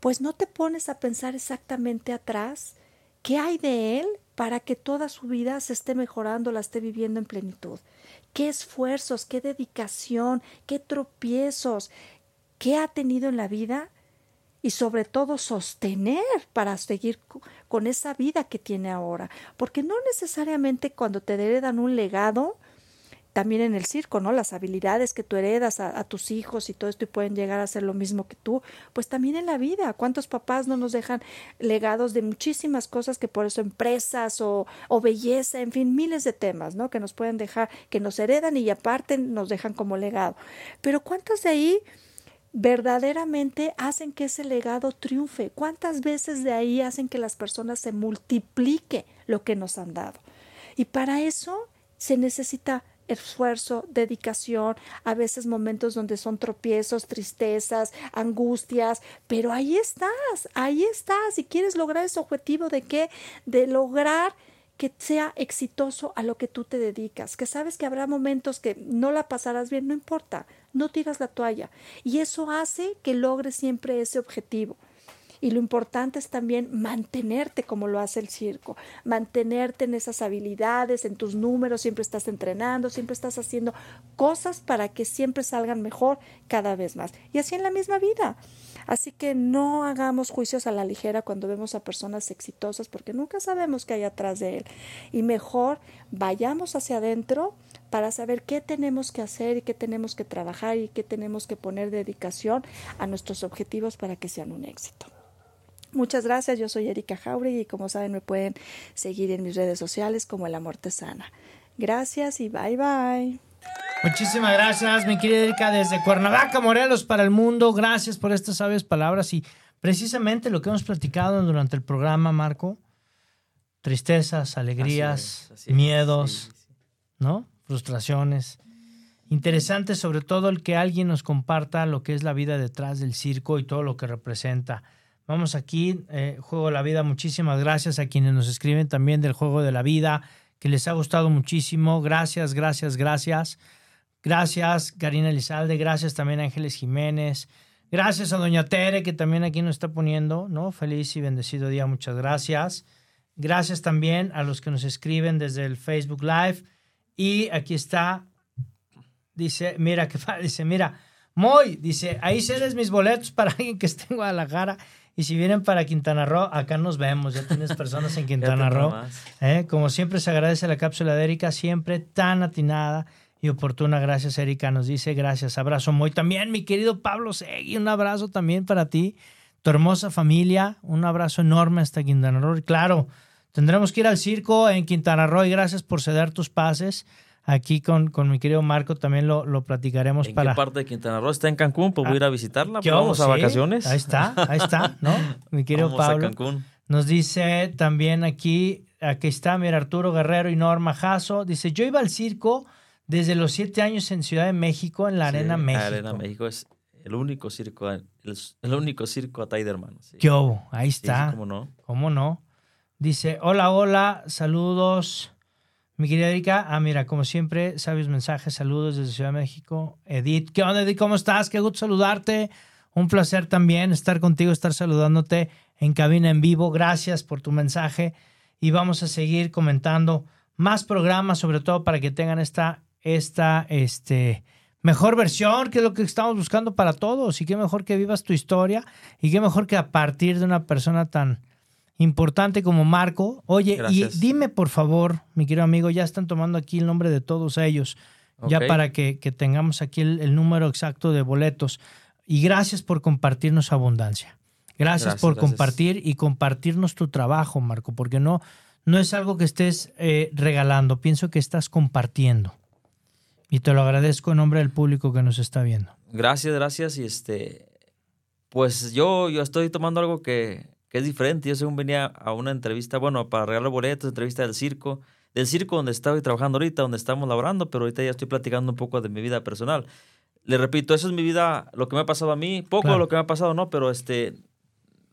S4: pues no te pones a pensar exactamente atrás qué hay de él para que toda su vida se esté mejorando, la esté viviendo en plenitud. Qué esfuerzos, qué dedicación, qué tropiezos, qué ha tenido en la vida y sobre todo sostener para seguir co- con esa vida que tiene ahora. Porque no necesariamente cuando te heredan un legado, también en el circo, ¿no? Las habilidades que tú heredas a, tus hijos y todo esto y pueden llegar a hacer lo mismo que tú, pues también en la vida. ¿Cuántos papás no nos dejan legados de muchísimas cosas que por eso empresas o, o belleza, en fin, miles de temas, ¿no? Que nos pueden dejar, que nos heredan y aparte nos dejan como legado. Pero ¿cuántos de ahí verdaderamente hacen que ese legado triunfe? ¿Cuántas veces de ahí hacen que las personas se multiplique lo que nos han dado? Y para eso se necesita esfuerzo, dedicación, a veces momentos donde son tropiezos, tristezas, angustias, pero ahí estás, ahí estás y quieres lograr ese objetivo de qué? De lograr que sea exitoso a lo que tú te dedicas, que sabes que habrá momentos que no la pasarás bien, no importa, no tiras la toalla y eso hace que logres siempre ese objetivo. Y lo importante es también mantenerte como lo hace el circo, mantenerte en esas habilidades, en tus números, siempre estás entrenando, siempre estás haciendo cosas para que siempre salgan mejor cada vez más. Y así en la misma vida. Así que no hagamos juicios a la ligera cuando vemos a personas exitosas porque nunca sabemos qué hay atrás de él. Y mejor vayamos hacia adentro para saber qué tenemos que hacer y qué tenemos que trabajar y qué tenemos que poner dedicación a nuestros objetivos para que sean un éxito. Muchas gracias, yo soy Erika Jauregui y como saben me pueden seguir en mis redes sociales como El Amor Tesana. Gracias y bye bye.
S2: Muchísimas gracias, mi querida Erika, desde Cuernavaca, Morelos, para el mundo. Gracias por estas sabias palabras y precisamente lo que hemos platicado durante el programa, Marco. Tristezas, alegrías, miedos, ¿no? Frustraciones. Interesante sobre todo el que alguien nos comparta lo que es la vida detrás del circo y todo lo que representa. Vamos aquí, eh, Juego de la Vida, muchísimas gracias a quienes nos escriben también del Juego de la Vida, que les ha gustado muchísimo. Gracias, gracias, gracias. Gracias, Karina Elizalde. Gracias también a Ángeles Jiménez. Gracias a Doña Tere, que también aquí nos está poniendo, ¿no? Feliz y bendecido día, muchas gracias. Gracias también a los que nos escriben desde el Facebook Live. Y aquí está, dice, mira, que dice, mira, Moy, dice, ahí cedes mis boletos para alguien que esté en Guadalajara. Y si vienen para Quintana Roo, acá nos vemos. Ya tienes personas en Quintana Roo. ¿eh? Como siempre, se agradece la cápsula de Erika, siempre tan atinada y oportuna. Gracias, Erika. Nos dice gracias. Abrazo muy también, mi querido Pablo Segui. Un abrazo también para ti, tu hermosa familia. Un abrazo enorme hasta Quintana Roo. Y claro, tendremos que ir al circo en Quintana Roo y gracias por ceder tus pases. Aquí con, con mi querido Marco también lo, lo platicaremos
S3: ¿En
S2: para.
S3: qué parte de Quintana Roo está en Cancún? Pues voy a ir a visitarla.
S2: ¿Qué
S3: pues vamos a vacaciones.
S2: Ahí está, ahí está, ¿no? Mi querido
S3: Vamos a
S2: Pablo.
S3: Cancún.
S2: Nos dice también aquí, aquí está, mira, Arturo Guerrero y Norma Jasso. Dice, yo iba al circo desde los siete años en Ciudad de México, en la
S3: Sí,
S2: Arena México.
S3: Arena México es el único circo, el, el único circo a de hermanos. Sí.
S2: ¿Qué hubo? Ahí
S3: Sí, sí,
S2: está.
S3: cómo no.
S2: ¿Cómo no? Dice, hola, hola, saludos. Mi querida Erika, ah, mira, como siempre, sabios mensajes, saludos desde Ciudad de México. Edith, ¿qué onda, Edith? ¿Cómo estás? Qué gusto saludarte. Un placer también estar contigo, estar saludándote en cabina en vivo. Gracias por tu mensaje y vamos a seguir comentando más programas, sobre todo para que tengan esta, esta, este, mejor versión, que es lo que estamos buscando para todos. Y qué mejor que vivas tu historia y qué mejor que a partir de una persona tan importante como Marco. Oye,
S3: Gracias.
S2: y dime por favor, mi querido amigo, ya están tomando aquí el nombre de todos ellos, ya para que, que tengamos aquí el, el número exacto de boletos. Y gracias por compartirnos abundancia. Gracias,
S3: Gracias,
S2: por
S3: gracias.
S2: compartir y compartirnos tu trabajo, Marco, porque no, no es algo que estés eh, regalando, pienso que estás compartiendo. Y te lo agradezco en nombre del público que nos está viendo.
S3: Gracias, gracias. Y este, pues yo, yo estoy tomando algo que, que es diferente. Yo según venía a una entrevista, bueno, para regalar boletos, entrevista del circo, del circo donde estoy trabajando ahorita, donde estamos laborando, pero ahorita ya estoy platicando un poco de mi vida personal. Le repito, eso es mi vida, lo que me ha pasado a mí, poco
S2: Claro.
S3: lo que me ha pasado, no, pero este,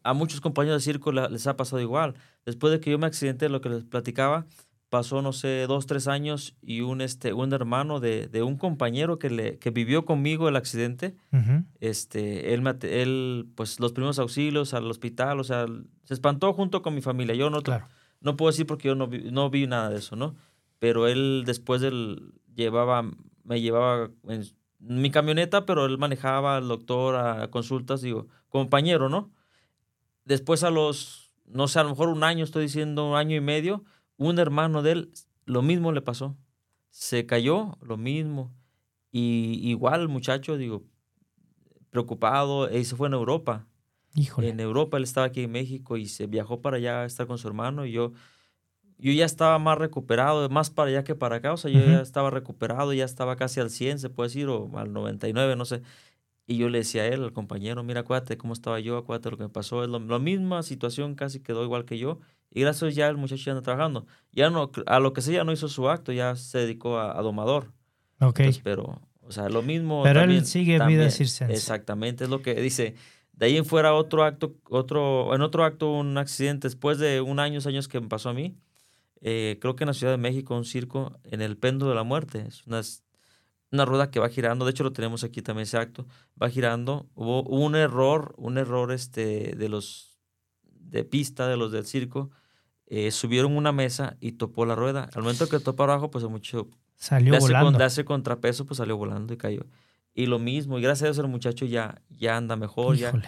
S3: a muchos compañeros de circo les ha pasado igual. Después de que yo me accidenté, lo que les platicaba, pasó, no sé, dos, tres años y un, este, un hermano de, de un compañero que, le, que vivió conmigo el accidente,
S2: Ujú.
S3: este, él, él, pues los primeros auxilios al hospital, o sea, se espantó junto con mi familia. Yo no,
S2: Claro.
S3: no puedo decir porque yo no vi, no vi nada de eso, ¿no? Pero él después él llevaba, me llevaba en mi camioneta, pero él manejaba al doctor a consultas, digo, compañero, ¿no? Después a los, no sé, a lo mejor un año, estoy diciendo un año y medio, un hermano de él, lo mismo le pasó. Se cayó, lo mismo. Y igual el muchacho, digo, preocupado, y se fue en Europa.
S2: Híjole.
S3: En Europa, él estaba aquí en México y se viajó para allá a estar con su hermano. Y yo, yo ya estaba más recuperado, más para allá que para acá. O sea, yo ya estaba recuperado, ya estaba casi al 100, se puede decir, o al 99, no sé. Y yo le decía a él, al compañero, mira, acuérdate cómo estaba yo, acuérdate lo que me pasó. Es lo- la misma situación, casi quedó igual que yo. Y gracias a Dios ya el muchacho ya anda trabajando. Ya no, a lo que sea, ya no hizo su acto, ya se dedicó a, a domador.
S2: ok.
S3: Entonces, pero, o sea, lo mismo.
S2: Pero él
S3: también-
S2: sigue vida
S3: también,
S2: circense.
S3: Exactamente, es lo que dice. De ahí en fuera otro acto, otro, en otro acto un accidente, después de un año, años que me pasó a mí, eh, creo que en la Ciudad de México, un circo en el péndulo de la muerte. Es una, una rueda que va girando, de hecho lo tenemos aquí también ese acto, va girando. Hubo un error, un error este, de los de pista de los del circo, eh, subieron una mesa y topó la rueda. Al momento que topó abajo, pues mucho
S2: Salió
S3: con-
S2: volando.
S3: le hace contrapeso, pues salió volando y cayó. Y lo mismo, y gracias a Dios el muchacho ya, ya anda mejor, ya.
S2: Híjole.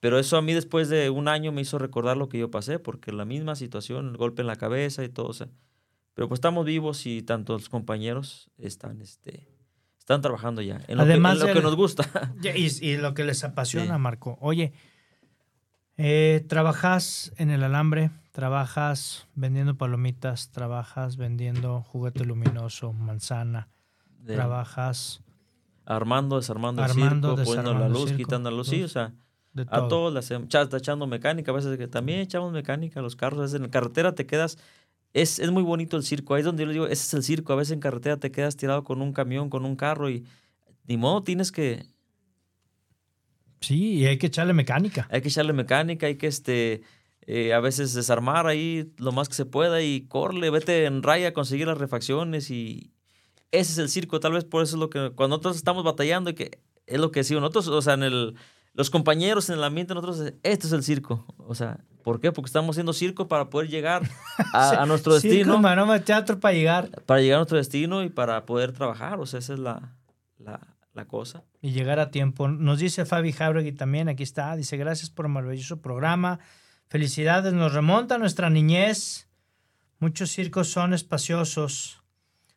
S3: Pero eso a mí después de un año me hizo recordar lo que yo pasé, porque la misma situación, el golpe en la cabeza y todo, o sea. Pero pues estamos vivos y tanto los compañeros están, este, están trabajando ya, en lo,
S2: Además
S3: que, en lo que nos gusta.
S2: Ya, Y, y lo que les apasiona,
S3: Sí.
S2: Marco. Oye, eh, trabajas en el alambre, trabajas vendiendo palomitas, trabajas vendiendo juguete luminoso, manzana,
S3: De-
S2: trabajas
S3: armando, desarmando
S2: Armando,
S3: el circo, poniendo la luz,
S2: circo,
S3: quitando la luz, sí, o sea,
S2: de
S3: a
S2: todo.
S3: todos cha- está echando mecánica, a veces que también echamos mecánica a los carros, a veces en la carretera te quedas, es, es muy bonito el circo, ahí es donde yo le digo, ese es el circo, a veces en carretera te quedas tirado con un camión, con un carro y ni modo, tienes que,
S2: Sí, y hay que echarle mecánica.
S3: hay que echarle mecánica, hay que este, eh, a veces desarmar ahí lo más que se pueda y corre, vete en raya a conseguir las refacciones y ese es el circo, tal vez por eso es lo que cuando nosotros estamos batallando y que es lo que decimos nosotros, o sea, en el los compañeros en el ambiente nosotros este es el circo, o sea, ¿por qué? Porque estamos haciendo circo para poder llegar a, a nuestro
S2: Circo,
S3: destino,
S2: maroma, teatro para llegar
S3: para llegar a nuestro destino y para poder trabajar, o sea, esa es la, la, cosa.
S2: y llegar a tiempo. Nos dice Fabi Jauregui también, aquí está, dice, gracias por el maravilloso programa. Felicidades, nos remonta a nuestra niñez. Muchos circos son espaciosos,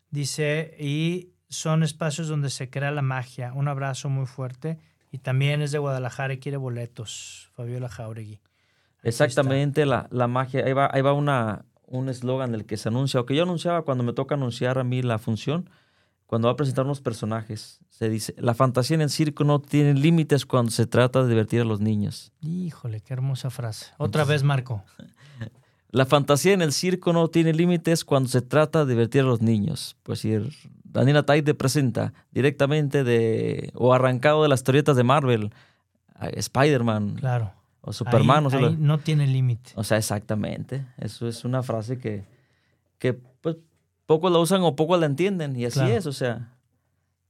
S2: dice, y son espacios donde se crea la magia. Un abrazo muy fuerte. Y también es de Guadalajara y quiere boletos, Fabiola Jauregui.
S3: Exactamente, la, la magia. Ahí va, ahí va una, un eslogan del que se anuncia, o que yo anunciaba cuando me toca anunciar a mí la función, cuando va a presentar unos personajes. Se dice, la fantasía en el circo no tiene límites cuando se trata de divertir a los niños.
S2: Híjole, qué hermosa frase. Otra vez, Marco.
S3: La fantasía en el circo no tiene límites cuando se trata de divertir a los niños. Pues si Daniela Taide presenta directamente de, o arrancado de las historietas de Marvel, Spider-Man
S2: Claro.
S3: o Superman.
S2: Ahí-
S3: o sea,
S2: ahí no tiene límite.
S3: O sea, exactamente. Eso es una frase que, que pues, pocos la usan o pocos la entienden. Y así
S2: Claro.
S3: es, o sea.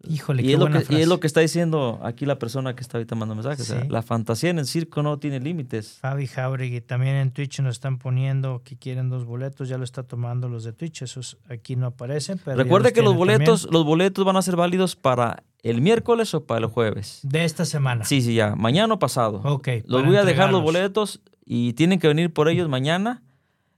S2: Híjole,
S3: y,
S2: qué
S3: es lo que, y es lo que está diciendo aquí la persona que está ahorita mandando mensajes. o sea, la fantasía en el circo no tiene límites.
S2: Fabi Jauregui, también en Twitch nos están poniendo que quieren dos boletos, ya lo está tomando los de Twitch, esos aquí no aparecen. Pero
S3: Recuerde que los boletos,
S2: también
S3: los boletos van a ser válidos para el miércoles o para el jueves.
S2: De esta semana.
S3: Sí, sí, ya. Mañana o pasado.
S2: Ok.
S3: Los voy a dejar los boletos y tienen que venir por ellos mañana.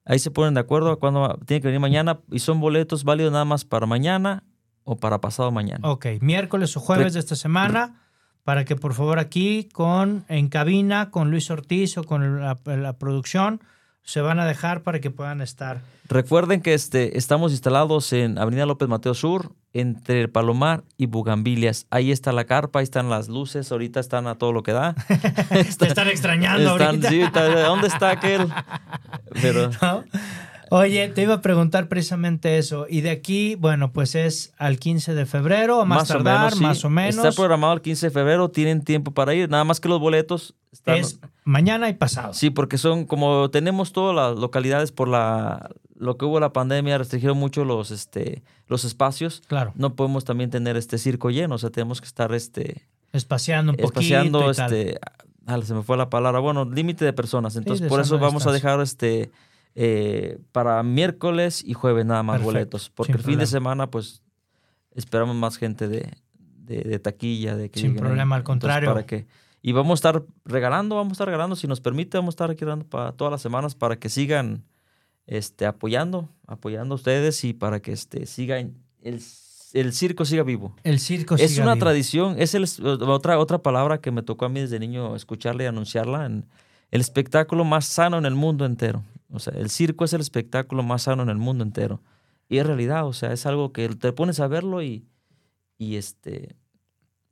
S3: Ahí se ponen de acuerdo a cuándo tienen que venir mañana y son boletos válidos nada más para mañana o para pasado mañana.
S2: Ok, miércoles o jueves de esta semana, para que por favor aquí con en cabina, con Luis Ortiz o con la, la producción, se van a dejar para que puedan estar.
S3: Recuerden que este, estamos instalados en Avenida López Mateo Sur, entre el Palomar y Bugambilias. Ahí está la carpa, ahí están las luces, ahorita están a todo lo que da.
S2: Te están extrañando
S3: Están-
S2: ahorita.
S3: sí, ¿Dónde está aquel? Pero
S2: ¿no? Oye, te iba a preguntar precisamente eso. Y de aquí, bueno, pues es al 15 de febrero, a más, tardar,
S3: sí.
S2: más o menos.
S3: Está programado el 15 de febrero, tienen tiempo para ir. Nada más que los boletos están...
S2: es mañana y pasado.
S3: Sí, porque son como tenemos todas las localidades por la lo que hubo la pandemia restringieron mucho los este los espacios.
S2: Claro,
S3: No podemos también tener este circo lleno, o sea, tenemos que estar este
S2: espaciando un poquito
S3: espaciando
S2: y tal.
S3: este ah, se me fue la palabra, bueno, límite de personas. Entonces, por eso vamos a dejar este eh, para miércoles y jueves nada más
S2: Perfecto,
S3: boletos, porque el fin de semana pues esperamos más gente de, de, de taquilla, de que
S2: Sin
S3: lleguen
S2: problema, al
S3: Entonces,
S2: contrario.
S3: para que y vamos a estar regalando, vamos a estar regalando, si nos permite, vamos a estar aquí dando para todas las semanas para que sigan este, apoyando, apoyando a ustedes y para que este, sigan, el, el circo siga vivo.
S2: El circo
S3: es
S2: siga
S3: una
S2: vivo.
S3: tradición, es el, otra, otra palabra que me tocó a mí desde niño escucharla y anunciarla, en, el espectáculo más sano en el mundo entero. O sea, el circo es el espectáculo más sano en el mundo entero. Y es realidad, o sea, es algo que te pones a verlo y, y este...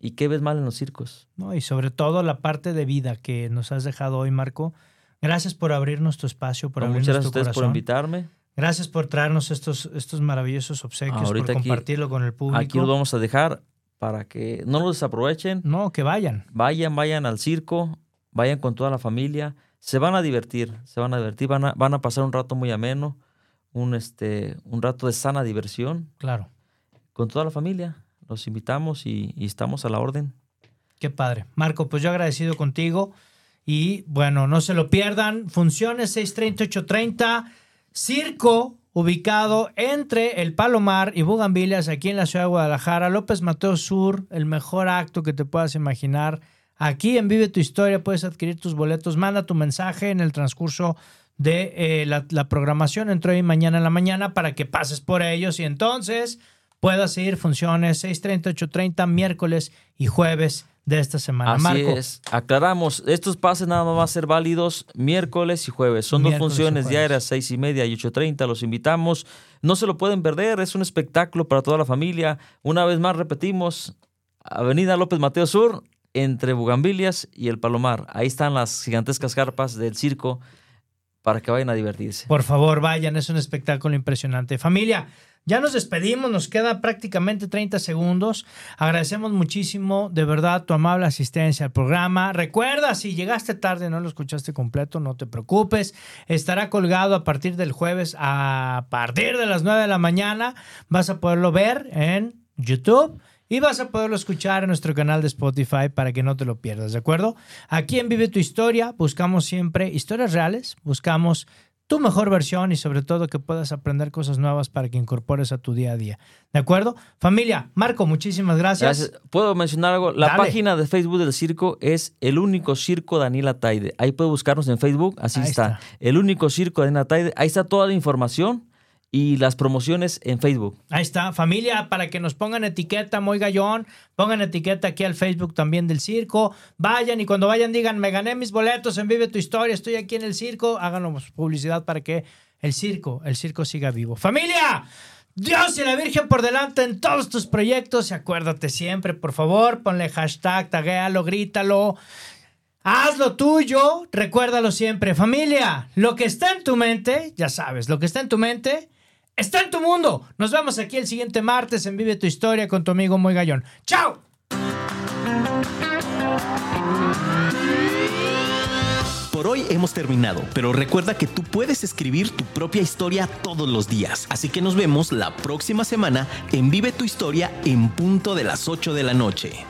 S3: ¿Y qué ves mal en los circos?
S2: ¿no? Y sobre todo la parte de vida que nos has dejado hoy, Marco. Gracias por abrirnos tu espacio, por
S3: No,
S2: abrirnos
S3: muchas gracias a
S2: tu
S3: ustedes por
S2: corazón.
S3: invitarme.
S2: Gracias por traernos estos, estos maravillosos obsequios,
S3: Ahorita
S2: por
S3: aquí-
S2: compartirlo con el público.
S3: Aquí los vamos a dejar para que no los desaprovechen.
S2: No, que vayan.
S3: Vayan, vayan al circo, vayan con toda la familia. Se van a divertir, se van a divertir, van a, van a pasar un rato muy ameno, un, este, un rato de sana diversión
S2: Claro.
S3: con toda la familia. Los invitamos y, y estamos a la orden.
S2: Qué padre. Marco, pues yo agradecido contigo Y bueno, no se lo pierdan. Funciones 630, 830. Circo ubicado entre el Palomar y Bugambilias aquí en la ciudad de Guadalajara. López Mateo Sur, el mejor acto que te puedas imaginar. Aquí en Vive tu Historia puedes adquirir tus boletos. Manda tu mensaje en el transcurso de eh, la, la, programación entre hoy y mañana en la mañana para que pases por ellos y entonces puedas seguir funciones 6.30, 8.30, miércoles y jueves de esta semana.
S3: Así
S2: Marco.
S3: es. Aclaramos, estos pases nada más van a ser válidos miércoles y jueves. Son
S2: Miércoles
S3: dos funciones diarias, seis y media y 8.30. Los invitamos. No se lo pueden perder. Es un espectáculo para toda la familia. Una vez más repetimos, Avenida López Mateo Sur, entre Bugambilias y el Palomar. Ahí están las gigantescas carpas del circo para que vayan a divertirse.
S2: Por favor, vayan, es un espectáculo impresionante. Familia, ya nos despedimos, nos queda prácticamente 30 segundos. Agradecemos muchísimo, de verdad, tu amable asistencia al programa. Recuerda, si llegaste tarde no lo escuchaste completo, no te preocupes. Estará colgado a partir del jueves a partir de las 9 de la mañana. Vas a poderlo ver en YouTube. Y vas a poderlo escuchar en nuestro canal de Spotify para que no te lo pierdas, ¿de acuerdo? Aquí en Vive tu Historia buscamos siempre historias reales, buscamos tu mejor versión y sobre todo que puedas aprender cosas nuevas para que incorpores a tu día a día. ¿De acuerdo? Familia, Marco, muchísimas gracias.
S3: Gracias. ¿Puedo mencionar algo? La
S2: Dale.
S3: página de Facebook del circo es El Único Circo Daniela Taide. Ahí puede buscarnos en Facebook, así está.
S2: está.
S3: El Único Circo Daniela Taide. Ahí está toda la información y las promociones en Facebook.
S2: Ahí está, familia, para que nos pongan etiqueta Muy Gallón, pongan etiqueta aquí al Facebook también del circo. Vayan y cuando vayan digan, me gané mis boletos en Vive tu Historia, estoy aquí en el circo. Háganos publicidad para que el circo, el circo siga vivo. Familia, Dios y la Virgen por delante en todos tus proyectos y acuérdate siempre, por favor, ponle hashtag, taguéalo, grítalo. Haz lo tuyo, recuérdalo siempre. Familia, lo que está en tu mente, ya sabes, lo que está en tu mente, está en tu mundo. Nos vemos aquí el siguiente martes en Vive tu Historia con tu amigo Muy Gallón. ¡Chao!
S5: Por hoy hemos terminado, pero recuerda que tú puedes escribir tu propia historia todos los días. Así que nos vemos la próxima semana en Vive tu Historia en punto de las 8 de la noche.